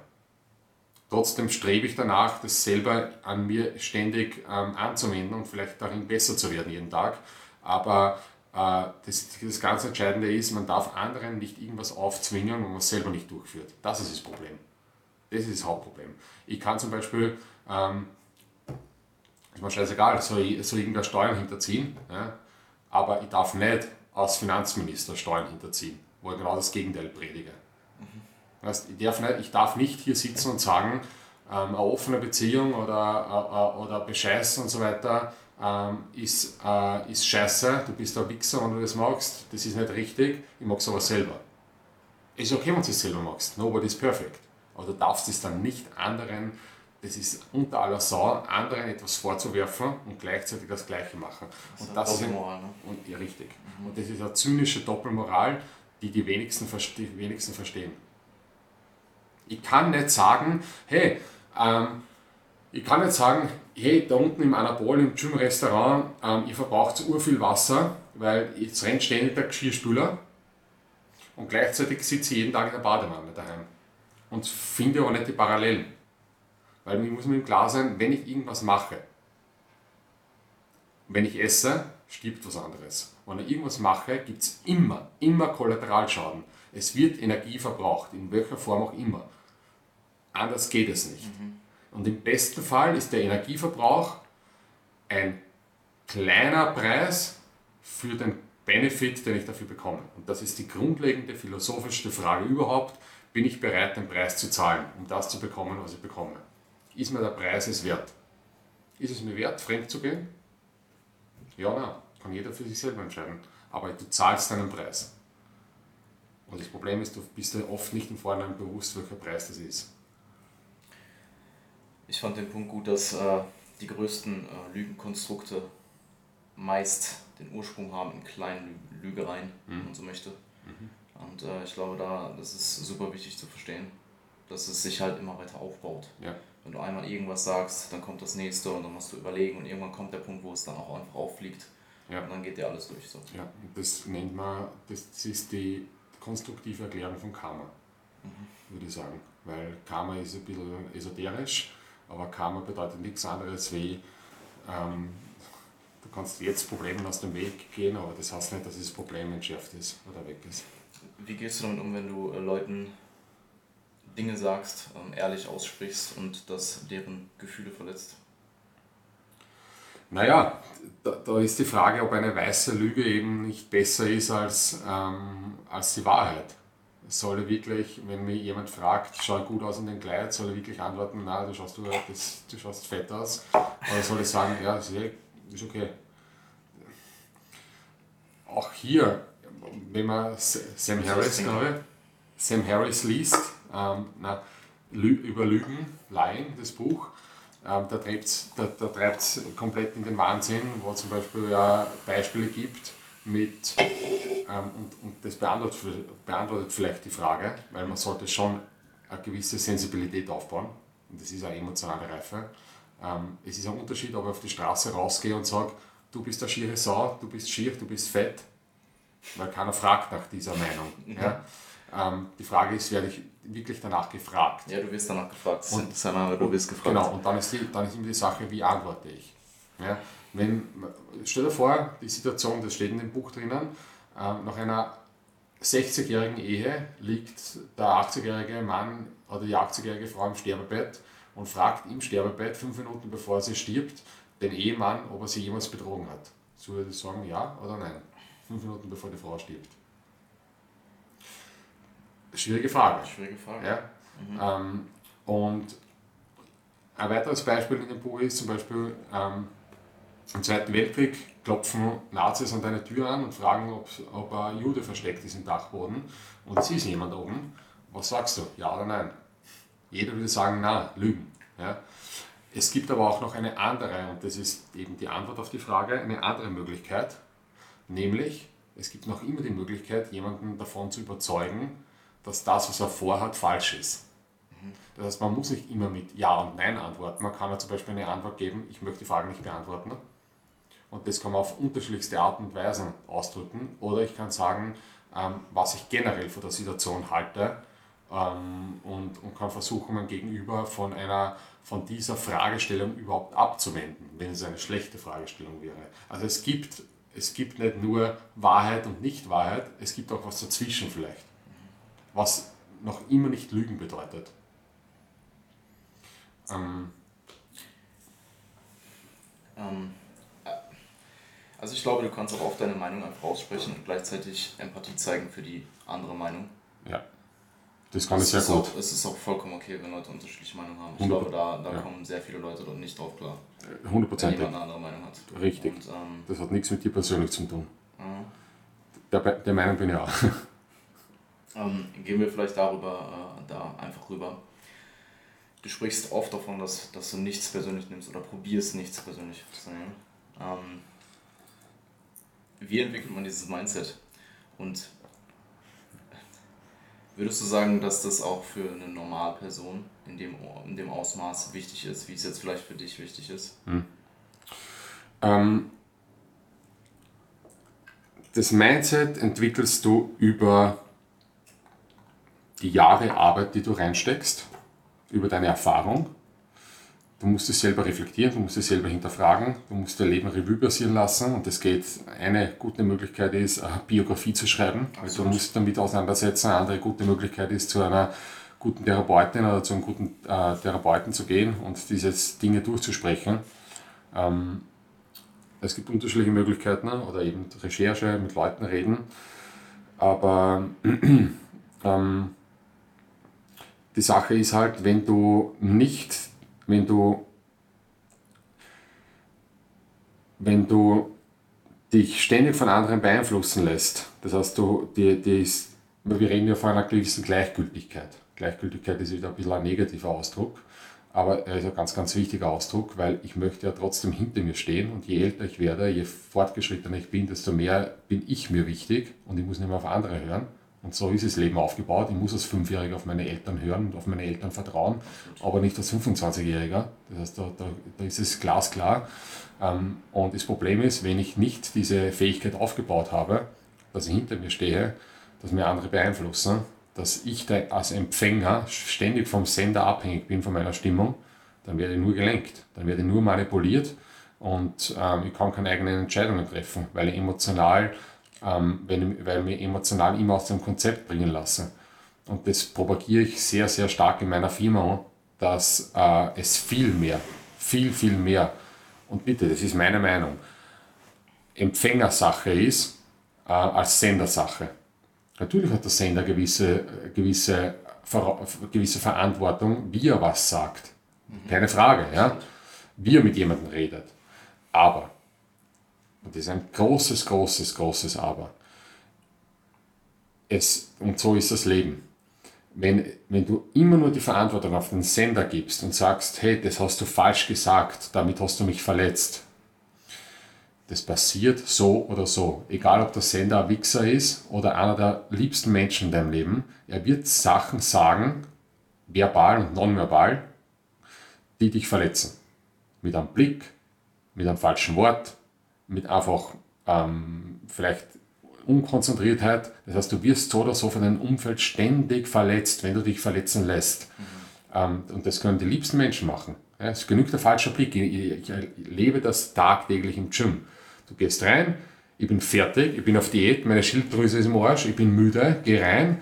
Trotzdem strebe ich danach, das selber an mir ständig ähm, anzuwenden und vielleicht darin besser zu werden jeden Tag. Aber äh, das, das ganz Entscheidende ist, man darf anderen nicht irgendwas aufzwingen, wenn man es selber nicht durchführt. Das ist das Problem. Das ist das Hauptproblem. Ich kann zum Beispiel, ähm, ist mir scheißegal, soll, soll irgendwer Steuern hinterziehen, ja? aber ich darf nicht als Finanzminister Steuern hinterziehen, wo ich genau das Gegenteil predige. Weißt, ich, darf nicht, ich darf nicht hier sitzen und sagen, ähm, eine offene Beziehung oder, äh, oder Bescheißen und so weiter ähm, ist, äh, ist scheiße, du bist ein Wichser, wenn du das magst, das ist nicht richtig, ich mag es aber selber. Ist okay, wenn du es selber magst, nobody is perfect. Aber du darfst es dann nicht anderen, das ist unter aller Sau, anderen etwas vorzuwerfen und gleichzeitig das Gleiche machen. Das und das ist Doppelmoral, ne? und, ja, richtig. Mhm. Und das ist eine zynische Doppelmoral, die die wenigsten, die wenigsten verstehen. Ich kann nicht sagen, hey, ähm, ich kann nicht sagen, hey, da unten im Anabol, im Gym-Restaurant, ähm, ihr verbraucht so urviel Wasser, weil jetzt rennt ständig der Geschirrspüler und gleichzeitig sitze ich jeden Tag in der Badewanne daheim und finde auch nicht die Parallelen. Weil mir muss mir klar sein, wenn ich irgendwas mache, wenn ich esse, stirbt was anderes. Wenn ich irgendwas mache, gibt es immer, immer Kollateralschaden. Es wird Energie verbraucht, in welcher Form auch immer. Anders geht es nicht. Mhm. Und im besten Fall ist der Energieverbrauch ein kleiner Preis für den Benefit, den ich dafür bekomme. Und das ist die grundlegende philosophischste Frage überhaupt. Bin ich bereit, den Preis zu zahlen, um das zu bekommen, was ich bekomme? Ist mir der Preis es wert? Ist es mir wert, fremd zu gehen? Ja, nein, kann jeder für sich selber entscheiden. Aber du zahlst deinen Preis. Und das Problem ist, du bist dir oft nicht im Vorhinein bewusst, welcher Preis das ist. Ich fand den Punkt gut, dass äh, die größten äh, Lügenkonstrukte meist den Ursprung haben in kleinen Lügereien, mhm. wenn man so möchte. Mhm. Und äh, ich glaube, da das ist super wichtig zu verstehen, dass es sich halt immer weiter aufbaut. Ja. Wenn du einmal irgendwas sagst, dann kommt das nächste und dann musst du überlegen und irgendwann kommt der Punkt, wo es dann auch einfach auffliegt. Ja. Und dann geht dir alles durch. So. Ja, das nennt man, das ist die konstruktive Erklärung von Karma, mhm. würde ich sagen. Weil Karma ist ein bisschen esoterisch aber Karma bedeutet nichts anderes wie, ähm, du kannst jetzt Problemen aus dem Weg gehen, aber das heißt nicht, dass das Problem entschärft ist oder weg ist. Wie gehst du damit um, wenn du äh, Leuten Dinge sagst, ähm, ehrlich aussprichst und das deren Gefühle verletzt? Naja, da, da ist die Frage, ob eine weiße Lüge eben nicht besser ist als, ähm, als die Wahrheit soll ich wirklich, wenn mich jemand fragt, schau gut aus in den Kleid, soll ich wirklich antworten, na, du schaust, du, das, du schaust fett aus? Oder soll ich sagen, ja, ist, ist okay. Auch hier, wenn man Sam Harris, glaube Sam Harris liest, ähm, na, über Lügen, Lying, das Buch, ähm, da treibt es da, da komplett in den Wahnsinn, wo zum Beispiel ja Beispiele gibt, mit, ähm, und, und das beantwortet, beantwortet vielleicht die Frage, weil man sollte schon eine gewisse Sensibilität aufbauen und das ist eine emotionale Reife. Ähm, es ist ein Unterschied, ob ich auf die Straße rausgehe und sage, du bist eine schiere Sau, du bist schier, du bist fett weil keiner fragt nach dieser Meinung. Mhm. Ja? Ähm, die Frage ist, werde ich wirklich danach gefragt? Ja, du wirst danach gefragt. Und, Sanare, du wirst gefragt. Genau, und dann ist, die, dann ist immer die Sache, wie antworte ich? Ja? Wenn, stell dir vor, die Situation, das steht in dem Buch drinnen, äh, nach einer 60-jährigen Ehe liegt der 80-jährige Mann oder die 80-jährige Frau im Sterbebett und fragt im Sterbebett fünf Minuten bevor sie stirbt den Ehemann, ob er sie jemals betrogen hat. So würde ich sagen, ja oder nein? Fünf Minuten bevor die Frau stirbt. Schwierige Frage. Schwierige Frage. Ja? Mhm. Ähm, und ein weiteres Beispiel in dem Buch ist zum Beispiel ähm, im Zweiten Weltkrieg klopfen Nazis an deine Tür an und fragen, ob, ob ein Jude versteckt ist im Dachboden und es ist jemand oben. Was sagst du? Ja oder nein? Jeder würde sagen, na, lügen. Ja? Es gibt aber auch noch eine andere, und das ist eben die Antwort auf die Frage, eine andere Möglichkeit, nämlich es gibt noch immer die Möglichkeit, jemanden davon zu überzeugen, dass das, was er vorhat, falsch ist. Das heißt, man muss nicht immer mit Ja und Nein antworten. Man kann ja zum Beispiel eine Antwort geben, ich möchte die Frage nicht beantworten. Und das kann man auf unterschiedlichste Arten und Weisen ausdrücken. Oder ich kann sagen, ähm, was ich generell von der Situation halte ähm, und, und kann versuchen, mein Gegenüber von, einer, von dieser Fragestellung überhaupt abzuwenden, wenn es eine schlechte Fragestellung wäre. Also es gibt, es gibt nicht nur Wahrheit und Nicht-Wahrheit, es gibt auch was dazwischen vielleicht, was noch immer nicht Lügen bedeutet. Ähm, ähm, also ich glaube, du kannst auch oft deine Meinung einfach aussprechen und gleichzeitig Empathie zeigen für die andere Meinung. Ja. Das kann ich sehr gut. Auch, es ist auch vollkommen okay, wenn Leute unterschiedliche Meinungen haben. Ich glaube, da, da ja. kommen sehr viele Leute dort nicht drauf klar. Hundertprozentig. Wenn jemand eine andere Meinung hat. Richtig. Und, ähm, das hat nichts mit dir persönlich zu tun. Mhm. Der, der Meinung bin ich auch. Ähm, gehen wir vielleicht darüber, äh, da einfach rüber. Du sprichst oft davon, dass, dass du nichts persönlich nimmst oder probierst nichts persönlich zu nehmen. Ähm, wie entwickelt man dieses Mindset? Und würdest du sagen, dass das auch für eine Normalperson in dem, in dem Ausmaß wichtig ist, wie es jetzt vielleicht für dich wichtig ist? Hm. Ähm, das Mindset entwickelst du über die Jahre Arbeit, die du reinsteckst, über deine Erfahrung Du musst es selber reflektieren, du musst es selber hinterfragen, du musst dein Leben Revue passieren lassen und das geht, eine gute Möglichkeit ist, eine Biografie zu schreiben, also du musst damit auseinandersetzen, eine andere gute Möglichkeit ist, zu einer guten Therapeutin oder zu einem guten äh, Therapeuten zu gehen und diese Dinge durchzusprechen. Ähm, es gibt unterschiedliche Möglichkeiten oder eben Recherche, mit Leuten reden, aber ähm, die Sache ist halt, wenn du nicht wenn du, wenn du dich ständig von anderen beeinflussen lässt, das heißt, du, die, die ist, wir reden ja von einer gewissen Gleichgültigkeit. Gleichgültigkeit ist wieder ein bisschen ein negativer Ausdruck, aber er ist ein ganz, ganz wichtiger Ausdruck, weil ich möchte ja trotzdem hinter mir stehen und je älter ich werde, je fortgeschrittener ich bin, desto mehr bin ich mir wichtig und ich muss nicht mehr auf andere hören. Und so ist das Leben aufgebaut. Ich muss als Fünfjähriger auf meine Eltern hören und auf meine Eltern vertrauen, aber nicht als 25-Jähriger. Das heißt, da, da, da ist es glasklar. Ähm, und das Problem ist, wenn ich nicht diese Fähigkeit aufgebaut habe, dass ich hinter mir stehe, dass mir andere beeinflussen, dass ich da als Empfänger ständig vom Sender abhängig bin von meiner Stimmung, dann werde ich nur gelenkt, dann werde ich nur manipuliert und ähm, ich kann keine eigenen Entscheidungen treffen, weil ich emotional ähm, wenn, weil ich mich emotional immer aus dem Konzept bringen lasse. Und das propagiere ich sehr, sehr stark in meiner Firma, dass äh, es viel mehr, viel, viel mehr, und bitte, das ist meine Meinung, Empfängersache ist äh, als Sendersache. Natürlich hat der Sender gewisse, gewisse, gewisse Verantwortung, wie er was sagt. Keine Frage, ja? wie er mit jemandem redet. Aber und das ist ein großes, großes, großes Aber. Es, und so ist das Leben. Wenn, wenn du immer nur die Verantwortung auf den Sender gibst und sagst, hey, das hast du falsch gesagt, damit hast du mich verletzt, das passiert so oder so. Egal, ob der Sender ein Wichser ist oder einer der liebsten Menschen in deinem Leben, er wird Sachen sagen, verbal und nonverbal, die dich verletzen. Mit einem Blick, mit einem falschen Wort, mit einfach ähm, vielleicht Unkonzentriertheit. Das heißt, du wirst so oder so von deinem Umfeld ständig verletzt, wenn du dich verletzen lässt. Mhm. Ähm, und das können die liebsten Menschen machen. Ja, es genügt ein falscher Blick. Ich, ich, lebe das tagtäglich im Gym. Du gehst rein, ich bin fertig, ich bin auf Diät, meine Schilddrüse ist im Arsch, ich bin müde, gehe rein,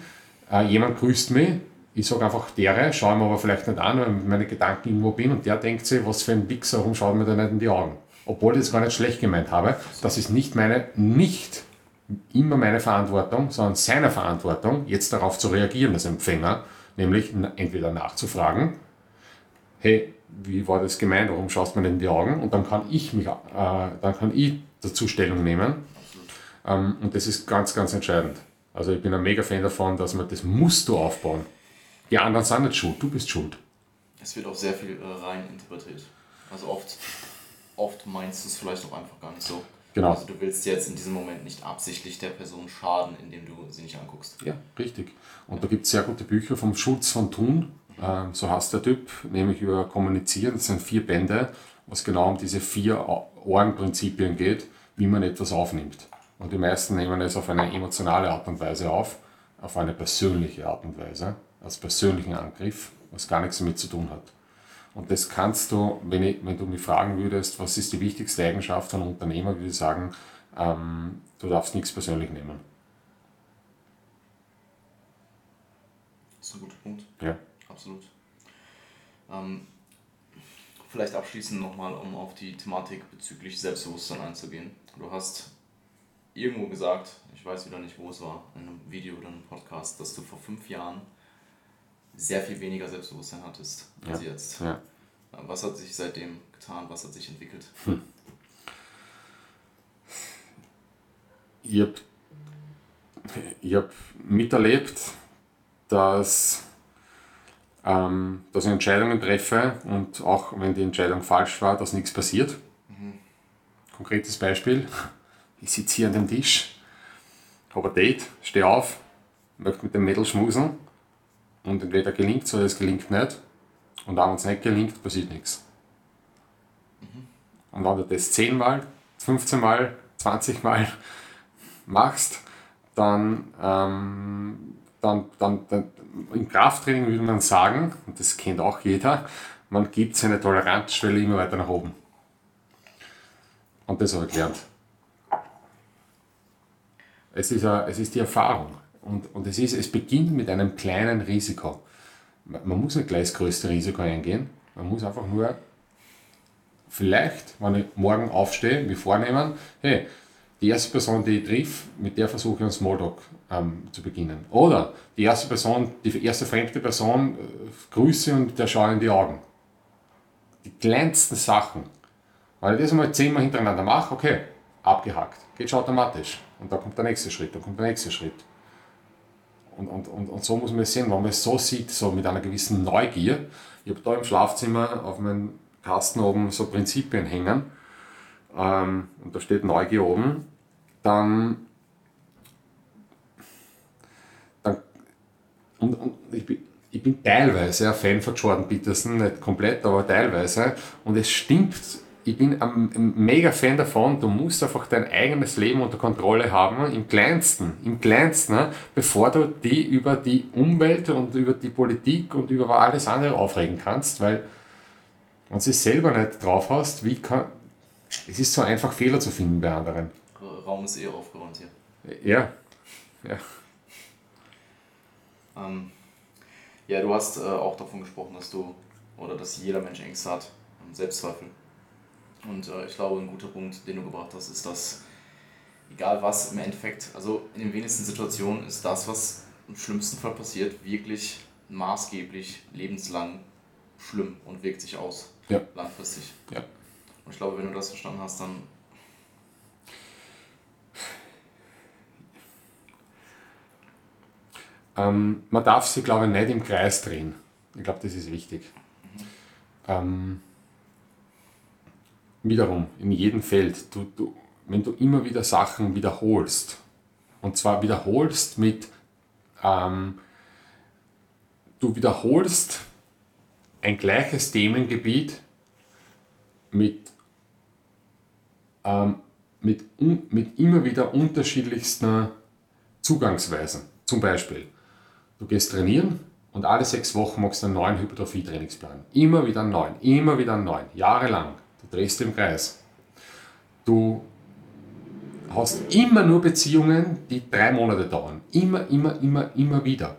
äh, jemand grüßt mich, ich sage einfach dere, schaue mir aber vielleicht nicht an, weil ich meine Gedanken irgendwo bin und der denkt sich, was für ein Wichser, warum schaut mir da nicht in die Augen? Obwohl ich das gar nicht schlecht gemeint habe. Das ist nicht meine, nicht immer meine Verantwortung, sondern seine Verantwortung, jetzt darauf zu reagieren als Empfänger, nämlich entweder nachzufragen, hey, wie war das gemeint, warum schaust du mir in die Augen? Und dann kann ich mich, äh, dann kann ich dazu Stellung nehmen. Ähm, und das ist ganz, ganz entscheidend. Also ich bin ein mega Fan davon, dass man das musst du aufbauen. Die anderen sind nicht schuld, du bist schuld. Es wird auch sehr viel äh, rein interpretiert. Also oft, oft meinst du es vielleicht auch einfach gar nicht so. Genau. Also du willst jetzt in diesem Moment nicht absichtlich der Person schaden, indem du sie nicht anguckst. Ja, richtig. Und ja. da gibt es sehr gute Bücher vom Schutz von Thun, ähm, so heißt der Typ, nämlich über Kommunizieren. Das sind vier Bände, was genau um diese vier Ohrenprinzipien geht, wie man etwas aufnimmt. Und die meisten nehmen es auf eine emotionale Art und Weise auf, auf eine persönliche Art und Weise, als persönlichen Angriff, was gar nichts damit zu tun hat. Und das kannst du, wenn, ich, wenn du mich fragen würdest, was ist die wichtigste Eigenschaft von Unternehmer, würde ich sagen, ähm, du darfst nichts persönlich nehmen. Das ist ein guter Punkt. Ja. Absolut. Ähm, vielleicht abschließend nochmal, um auf die Thematik bezüglich Selbstbewusstsein einzugehen. Du hast irgendwo gesagt, ich weiß wieder nicht, wo es war, in einem Video oder einem Podcast, dass du vor fünf Jahren sehr viel weniger Selbstbewusstsein hattest als ja. jetzt. Ja. Was hat sich seitdem getan? Was hat sich entwickelt? Hm. Ich habe ich hab miterlebt, dass, ähm, dass ich Entscheidungen treffe und auch wenn die Entscheidung falsch war, dass nichts passiert. Mhm. Konkretes Beispiel: Ich sitze hier an dem Tisch, habe ein Date, stehe auf, möchte mit dem Mädel schmusen und entweder gelingt es oder es gelingt nicht. Und wenn es nicht gelingt, passiert nichts. Mhm. Und wenn du das 10 Mal, 15 Mal, 20 Mal machst, dann, ähm, dann, dann, dann im Krafttraining würde man sagen, und das kennt auch jeder, man gibt seine Toleranzschwelle immer weiter nach oben. Und das habe ich gelernt. Es ist, a, es ist die Erfahrung. Und, und es, ist, es beginnt mit einem kleinen Risiko. Man muss nicht gleich das größte Risiko eingehen. Man muss einfach nur, vielleicht, wenn ich morgen aufstehe, mir vornehmen, hey, die erste Person, die ich triff, mit der versuche ich einen Smalltalk ähm, zu beginnen. Oder die erste Person, die erste fremde Person äh, grüße und der schaue in die Augen. Die kleinsten Sachen. Wenn ich das einmal zehnmal hintereinander mache, okay, abgehakt. Geht schon automatisch. Und dann kommt der nächste Schritt, dann kommt der nächste Schritt. Und, und, und, und so muss man es sehen, wenn man es so sieht, so mit einer gewissen Neugier. Ich habe da im Schlafzimmer auf meinem Kasten oben so Prinzipien hängen. Ähm, und da steht Neugier oben. Dann, dann und, und ich, bin, ich bin teilweise ein Fan von Jordan Peterson, nicht komplett, aber teilweise. Und es stimmt ich bin ein, mega Fan davon, du musst einfach dein eigenes Leben unter Kontrolle haben, im Kleinsten, im Kleinsten, ne, bevor du die über die Umwelt und über die Politik und über alles andere aufregen kannst, weil wenn du es selber nicht drauf hast, wie kann, es ist so einfach Fehler zu finden bei anderen. Raum ist eher aufgeräumt hier. Ja, ja. Ähm, ja, du hast äh, auch davon gesprochen, dass du, oder dass jeder Mensch Ängste hat, Selbstzweifel. Und äh, ich glaube, ein guter Punkt, den du gebracht hast, ist, dass egal was im Endeffekt, also in den wenigsten Situationen ist das, was im schlimmsten Fall passiert, wirklich maßgeblich lebenslang schlimm und wirkt sich aus. Ja. Langfristig. Ja. Und ich glaube, wenn du das verstanden hast, dann. Ähm, man darf sich, glaube ich, nicht im Kreis drehen. Ich glaube, das ist wichtig. Mhm. Ähm, wiederum in jedem Feld, du, du, wenn du immer wieder Sachen wiederholst, und zwar wiederholst mit, ähm, du wiederholst ein gleiches Themengebiet mit, ähm, mit, mit immer wieder unterschiedlichsten Zugangsweisen. Zum Beispiel, du gehst trainieren und alle sechs Wochen machst du einen neuen Hypertrophie-Trainingsplan. Immer wieder einen neuen, immer wieder einen neuen, jahrelang. Du drehst im Kreis. Du hast immer nur Beziehungen, die drei Monate dauern. Immer, immer, immer, immer wieder.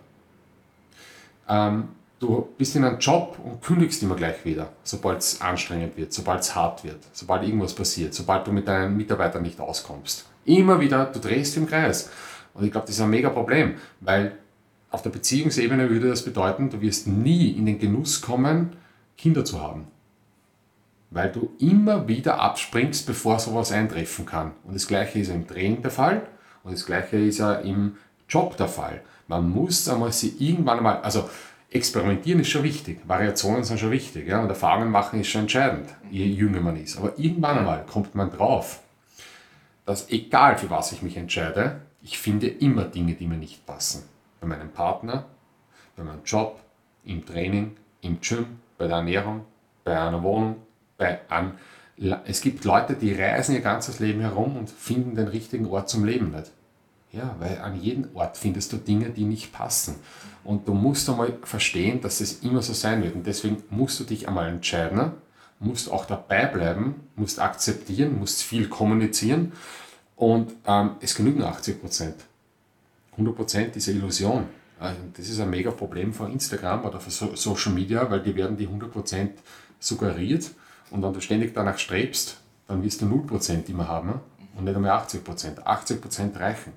Ähm, du bist in einem Job und kündigst immer gleich wieder, sobald es anstrengend wird, sobald es hart wird, sobald irgendwas passiert, sobald du mit deinen Mitarbeitern nicht auskommst. Immer wieder, du drehst im Kreis. Und ich glaube, das ist ein mega Problem, weil auf der Beziehungsebene würde das bedeuten, du wirst nie in den Genuss kommen, Kinder zu haben. Weil du immer wieder abspringst, bevor sowas eintreffen kann. Und das gleiche ist ja im Training der Fall und das gleiche ist ja im Job der Fall. Man muss einmal sie irgendwann einmal, also experimentieren ist schon wichtig, Variationen sind schon wichtig ja, und Erfahrungen machen ist schon entscheidend, je jünger man ist. Aber irgendwann einmal kommt man drauf, dass egal für was ich mich entscheide, ich finde immer Dinge, die mir nicht passen. Bei meinem Partner, bei meinem Job, im Training, im Gym, bei der Ernährung, bei einer Wohnung, bei an, es gibt Leute, die reisen ihr ganzes Leben herum und finden den richtigen Ort zum Leben nicht. Ja, weil an jedem Ort findest du Dinge, die nicht passen. Und du musst einmal verstehen, dass es immer so sein wird. Und deswegen musst du dich einmal entscheiden, musst auch dabei bleiben, musst akzeptieren, musst viel kommunizieren. Und ähm, es genügen 80 Prozent. 100 Prozent ist eine Illusion. Also das ist ein mega Problem von Instagram oder von Social Media, weil die werden die 100 Prozent suggeriert. Und wenn du ständig danach strebst, dann wirst du 0 Prozent immer haben und nicht einmal 80 Prozent. 80 Prozent reichen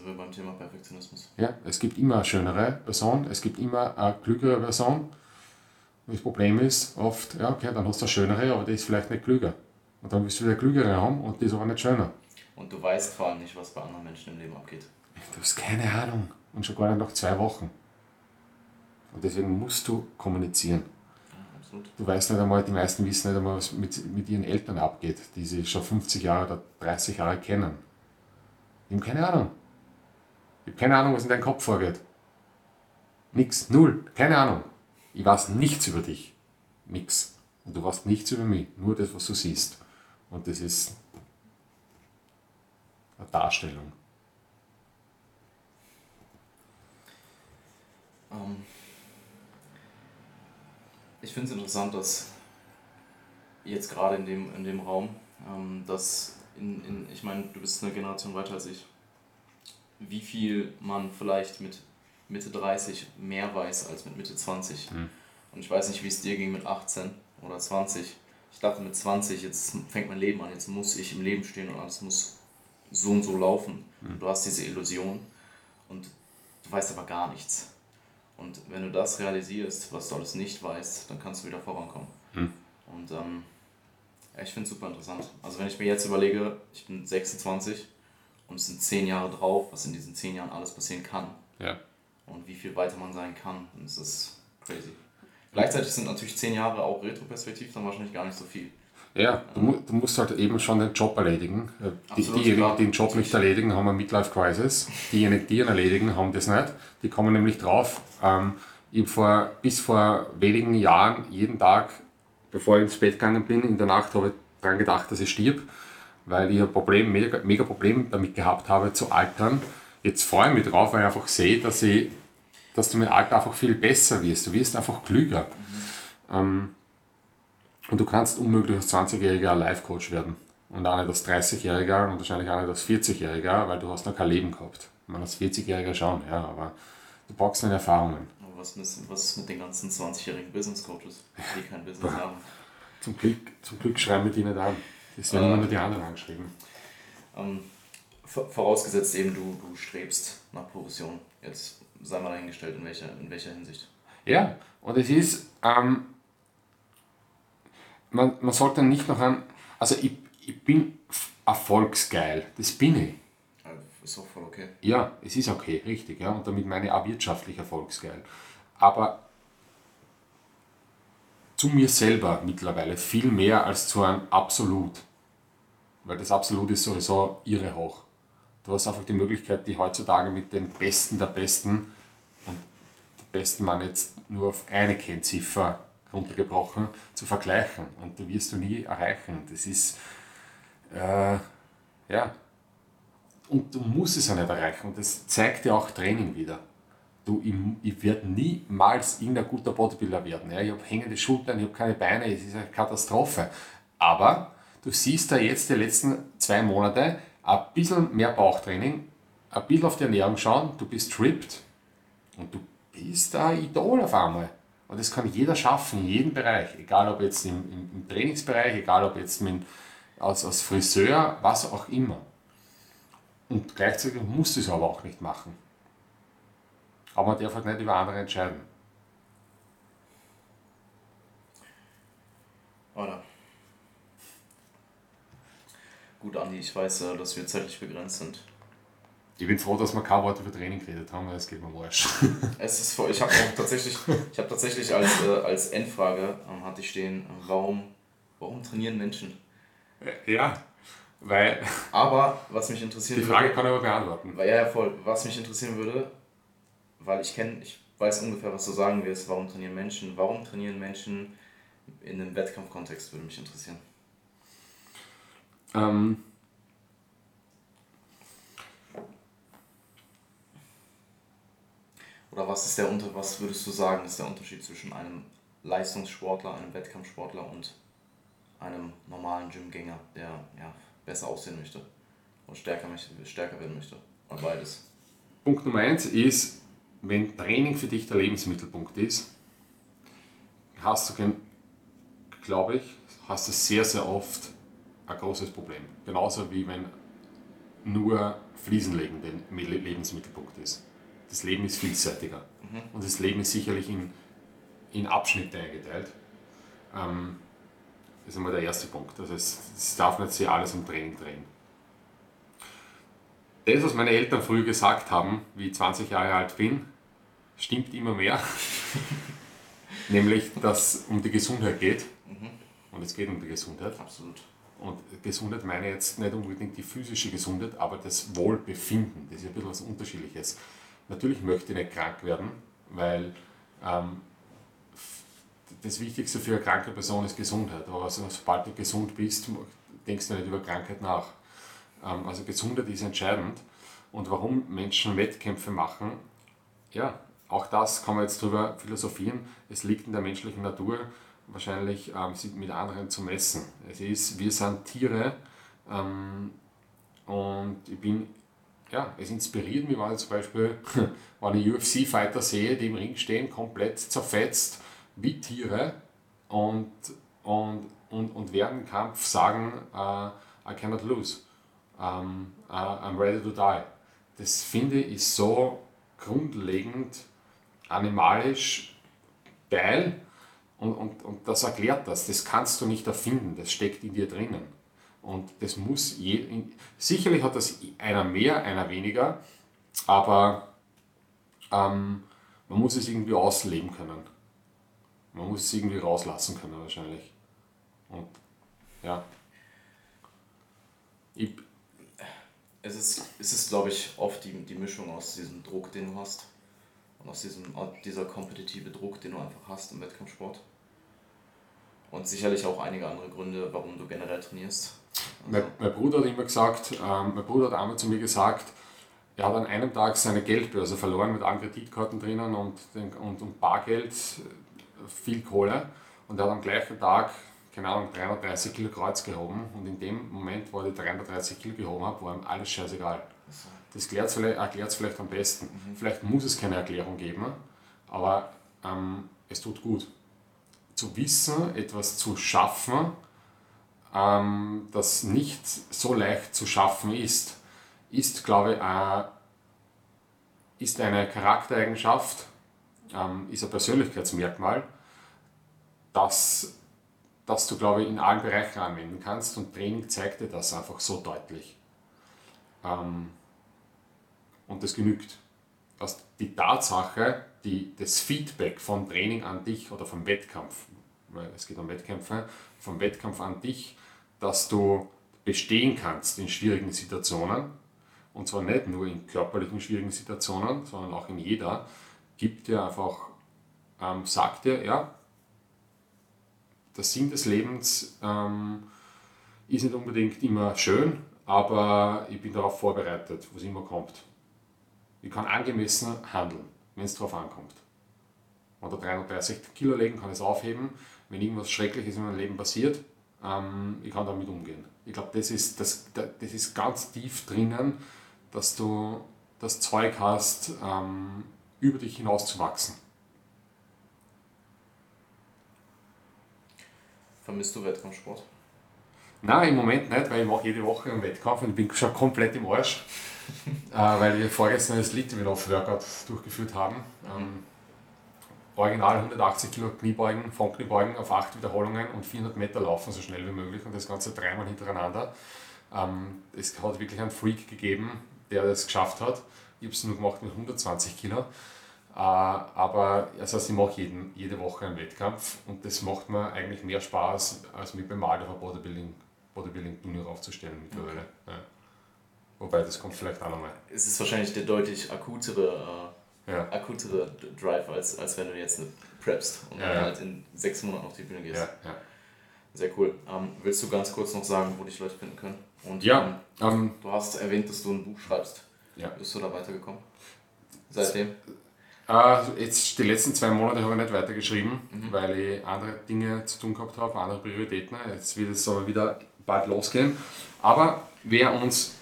sind wir beim Thema Perfektionismus. Ja, es gibt immer eine schönere Person, es gibt immer eine klügere Person. Das Problem ist oft, ja, okay, dann hast du eine schönere, aber die ist vielleicht nicht klüger. Und dann wirst du wieder klügere haben und die ist aber nicht schöner. Und du weißt vor allem nicht, was bei anderen Menschen im Leben abgeht. Du hast keine Ahnung. Und schon gar nicht nach zwei Wochen. Und deswegen musst du kommunizieren. Du weißt nicht einmal, die meisten wissen nicht einmal, was mit, mit ihren Eltern abgeht, die sie schon 50 Jahre oder 30 Jahre kennen. Die haben keine Ahnung. Ich habe keine Ahnung, was in deinem Kopf vorgeht. Nix, null, keine Ahnung. Ich weiß nichts über dich. Nix. Und du weißt nichts über mich, nur das, was du siehst. Und das ist eine Darstellung. Ähm, ich finde es interessant, dass jetzt gerade in dem, in dem Raum, ähm, dass in, in, ich meine, du bist eine Generation weiter als ich, wie viel man vielleicht mit Mitte 30 mehr weiß als mit Mitte 20. Mhm. Und ich weiß nicht, wie es dir ging mit 18 oder 20. Ich dachte mit 20, jetzt fängt mein Leben an, jetzt muss ich im Leben stehen und alles muss so und so laufen. Mhm. Du hast diese Illusion und du weißt aber gar nichts. Und wenn du das realisierst, was du alles nicht weißt, dann kannst du wieder vorankommen. Mhm. Und ähm, ja, ich finde es super interessant. Also wenn ich mir jetzt überlege, ich bin 26 und es sind zehn Jahre drauf, was in diesen zehn Jahren alles passieren kann. Ja. Und wie viel weiter man sein kann. Das ist crazy. Gleichzeitig sind natürlich zehn Jahre auch retroperspektiv dann wahrscheinlich gar nicht so viel. Ja, du, du musst halt eben schon den Job erledigen. Äh, die, Absolut, diejenigen, die den Job nicht erledigen, haben eine Midlife Crisis. Diejenigen, die ihn erledigen, haben das nicht. Die kommen nämlich drauf. Ähm, ich vor, bis vor wenigen Jahren jeden Tag, bevor ich ins Bett gegangen bin, in der Nacht habe ich daran gedacht, dass ich stirb weil ich ein Problem, mega, mega Problem damit gehabt habe zu altern. Jetzt freue ich mich drauf, weil ich einfach sehe, dass, ich, dass du mit Alter einfach viel besser wirst. Du wirst einfach klüger. Mhm. Ähm, und du kannst unmöglich als 20-Jähriger Life-Coach werden. Und auch nicht als 30-Jähriger und wahrscheinlich auch nicht als 40-Jähriger, weil du hast noch kein Leben gehabt. Man als 40-Jähriger schon, ja, aber du brauchst nicht Erfahrungen. Was, was ist mit den ganzen 20-jährigen Business Coaches, die kein Business haben? Zum Glück, zum Glück schreiben wir die nicht an. Das werden immer nur die anderen angeschrieben. Ähm, vorausgesetzt eben, du, du strebst nach Progression. Jetzt sei mal dahingestellt, in welcher, in welcher Hinsicht. Ja, und es ist, ähm, man, man sollte nicht noch an, also ich, ich bin erfolgsgeil, das bin ich. Ist auch voll okay. Ja, es ist okay, richtig, ja, und damit meine ich auch wirtschaftlich erfolgsgeil. Aber zu mir selber mittlerweile viel mehr als zu einem Absolut. Weil das Absolut ist sowieso irre hoch. Du hast einfach die Möglichkeit, die heutzutage mit den Besten der Besten, und die Besten man jetzt nur auf eine Kennziffer runtergebrochen, zu vergleichen. Und da wirst du nie erreichen. Das ist, äh, ja, und du musst es ja nicht erreichen. Und das zeigt ja auch Training wieder. Du, ich, ich werde niemals irgendein guter Bodybuilder werden. Ja? Ich habe hängende Schultern, ich habe keine Beine, es ist eine Katastrophe. Aber du siehst da jetzt die letzten zwei Monate ein bisschen mehr Bauchtraining, ein bisschen auf die Ernährung schauen, du bist tripped und du bist ein Idol auf einmal. Und das kann jeder schaffen, in jedem Bereich. Egal ob jetzt im, im, im Trainingsbereich, egal ob jetzt mit, als, als Friseur, was auch immer. Und gleichzeitig musst du es aber auch nicht machen. Aber man darf halt nicht über andere entscheiden. Oder? Gut, Andi, ich weiß, dass wir zeitlich begrenzt sind. Ich bin froh, dass wir kein Wort über Training geredet haben, weil es geht mir wurscht. Es ist voll, ich habe tatsächlich, ich habe tatsächlich als, äh, als Endfrage ähm, hatte ich stehen, äh, warum, warum trainieren Menschen? Ja, weil. Aber was mich interessieren Die Frage würde, kann ich aber beantworten. Weil, ja, voll. Was mich interessieren würde, weil ich kenne, ich weiß ungefähr, was du sagen wirst, warum trainieren Menschen, warum trainieren Menschen in einem Wettkampfkontext, würde mich interessieren. Ähm, Oder was ist der Unter was würdest du sagen, ist der Unterschied zwischen einem Leistungssportler, einem Wettkampfsportler und einem normalen Gymgänger, der ja, besser aussehen möchte und stärker, möchte, stärker werden möchte? Oder beides? Punkt Nummer eins ist, wenn Training für dich der Lebensmittelpunkt ist, hast du, glaube ich, hast du sehr, sehr oft ein großes Problem. Genauso wie wenn nur Fliesenlegen der Lebensmittelpunkt ist. Das Leben ist vielseitiger mhm. und das Leben ist sicherlich in, in Abschnitte eingeteilt. Ähm, das ist einmal der erste Punkt. Also es, es darf nicht sich alles um Training drehen. Das, was meine Eltern früher gesagt haben, wie ich 20 Jahre alt bin, stimmt immer mehr. Nämlich, dass es um die Gesundheit geht. Mhm. Und es geht um die Gesundheit. Absolut. Und Gesundheit meine ich jetzt nicht unbedingt die physische Gesundheit, aber das Wohlbefinden. Das ist ein bisschen was Unterschiedliches. Natürlich möchte ich nicht krank werden, weil ähm, das Wichtigste für eine kranke Person ist Gesundheit. Aber also, sobald du gesund bist, denkst du nicht über Krankheit nach. Ähm, also Gesundheit ist entscheidend. Und warum Menschen Wettkämpfe machen, ja, auch das kann man jetzt darüber philosophieren. Es liegt in der menschlichen Natur, wahrscheinlich ähm, mit anderen zu messen. Es ist, wir sind Tiere ähm, und ich bin, ja, es inspiriert mich, wenn ich zum Beispiel, wenn ich UFC-Fighter sehe, die im Ring stehen, komplett zerfetzt wie Tiere und, und, und, und während dem Kampf sagen, uh, I cannot lose, um, uh, I'm ready to die. Das finde ich so grundlegend animalisch geil und, und, und das erklärt das. Das kannst du nicht erfinden, das steckt in dir drinnen. Und das muss je, sicherlich hat das einer mehr, einer weniger, aber ähm, man muss es irgendwie ausleben können. Man muss es irgendwie rauslassen können wahrscheinlich. Und ja. Ich, es ist, es ist glaube ich, oft die, die Mischung aus diesem Druck, den du hast und aus diesem, dieser kompetitive Druck, den du einfach hast im Wettkampfsport. Und sicherlich auch einige andere Gründe, warum du generell trainierst. Also mein, mein, Bruder hat immer gesagt, ähm, mein Bruder hat einmal zu mir gesagt, er hat an einem Tag seine Geldbörse verloren mit allen Kreditkarten drinnen und, und, und Bargeld, viel Kohle. Und er hat am gleichen Tag, keine Ahnung, 330 Kilo Kreuz gehoben. Und in dem Moment, wo er die 330 Kilo gehoben hat, war ihm alles scheißegal. Das erklärt es vielleicht, vielleicht am besten. Mhm. Vielleicht muss es keine Erklärung geben, aber ähm, es tut gut zu wissen, etwas zu schaffen, ähm, das nicht so leicht zu schaffen ist, ist, glaube ich, äh, ist eine Charaktereigenschaft, ähm, ist ein Persönlichkeitsmerkmal, das, das du, glaube ich, in allen Bereichen anwenden kannst und Training zeigt dir das einfach so deutlich. Ähm, und das genügt. Dass die Tatsache, die, das Feedback vom Training an dich oder vom Wettkampf, weil es geht um Wettkämpfe, vom Wettkampf an dich, dass du bestehen kannst in schwierigen Situationen, und zwar nicht nur in körperlichen schwierigen Situationen, sondern auch in jeder, gibt dir einfach, ähm, sagt dir, ja, der Sinn des Lebens ähm, ist nicht unbedingt immer schön, aber ich bin darauf vorbereitet, was immer kommt. Ich kann angemessen handeln, wenn es darauf ankommt. Unter 330 Kilo legen, kann ich es aufheben. Wenn irgendwas Schreckliches in meinem Leben passiert, ähm, ich kann damit umgehen. Ich glaube, das ist, das, das ist ganz tief drinnen, dass du das Zeug hast, ähm, über dich hinaus zu wachsen. Vermisst du Wettkampfsport? Nein, im Moment nicht, weil ich mache jede Woche einen Wettkampf und ich bin schon komplett im Arsch, weil wir vorgestern das Litwin-Off-Workout durchgeführt haben. Ähm, original 180 Kilo Kniebeugen, Frontkniebeugen auf 8 Wiederholungen und 400 Meter laufen so schnell wie möglich und das Ganze dreimal hintereinander. Ähm, es hat wirklich einen Freak gegeben, der das geschafft hat. Ich habe es nur gemacht mit 120 Kilo. Äh, aber das heißt, ich mache jeden, jede Woche einen Wettkampf und das macht mir eigentlich mehr Spaß, als mich beim Mal auf Bodybuilding, Bodybuilding Turnier aufzustellen mittlerweile. Okay. Ja. Wobei, das kommt vielleicht auch nochmal. Es ist wahrscheinlich der deutlich akutere, äh, ja. akutere Drive, als, als wenn du jetzt eine preppst und ja, dann halt in sechs Monaten auf die Bühne gehst. Ja, Sehr cool. Ähm, willst du ganz kurz noch sagen, wo dich Leute finden können? Und ja, ähm, ähm, du hast erwähnt, dass du ein Buch schreibst. Ja. Bist du da weitergekommen? Seitdem? Uh, jetzt die letzten zwei Monate habe ich nicht weitergeschrieben, mhm. weil ich andere Dinge zu tun gehabt habe, andere Prioritäten. Jetzt wird es aber wieder bald losgehen. Aber wer uns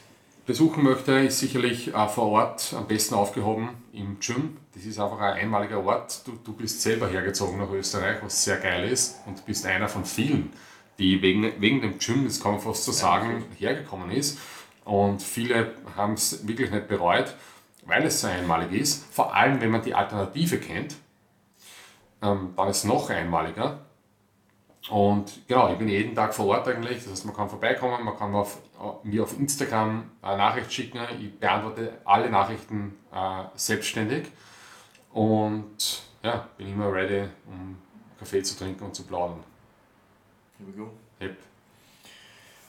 besuchen möchte, ist sicherlich uh, vor Ort am besten aufgehoben im Gym. Das ist einfach ein einmaliger Ort. Du, du bist selber hergezogen nach Österreich, was sehr geil ist und bist einer von vielen, die wegen, wegen dem Gym, das kann man fast so sagen, hergekommen ist. Und viele haben es wirklich nicht bereut weil es so einmalig ist, vor allem wenn man die Alternative kennt, ähm, dann ist es noch einmaliger. Und genau, ich bin jeden Tag vor Ort eigentlich, das heißt, man kann vorbeikommen, man kann auf, mir auf Instagram eine Nachricht schicken, ich beantworte alle Nachrichten äh, selbstständig und ja, bin immer ready, um Kaffee zu trinken und zu plaudern. Here we go. Yep.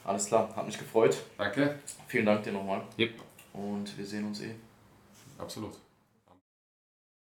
Alles klar, hat mich gefreut. Danke. Vielen Dank dir nochmal. Yep. Und wir sehen uns eh. Absolut.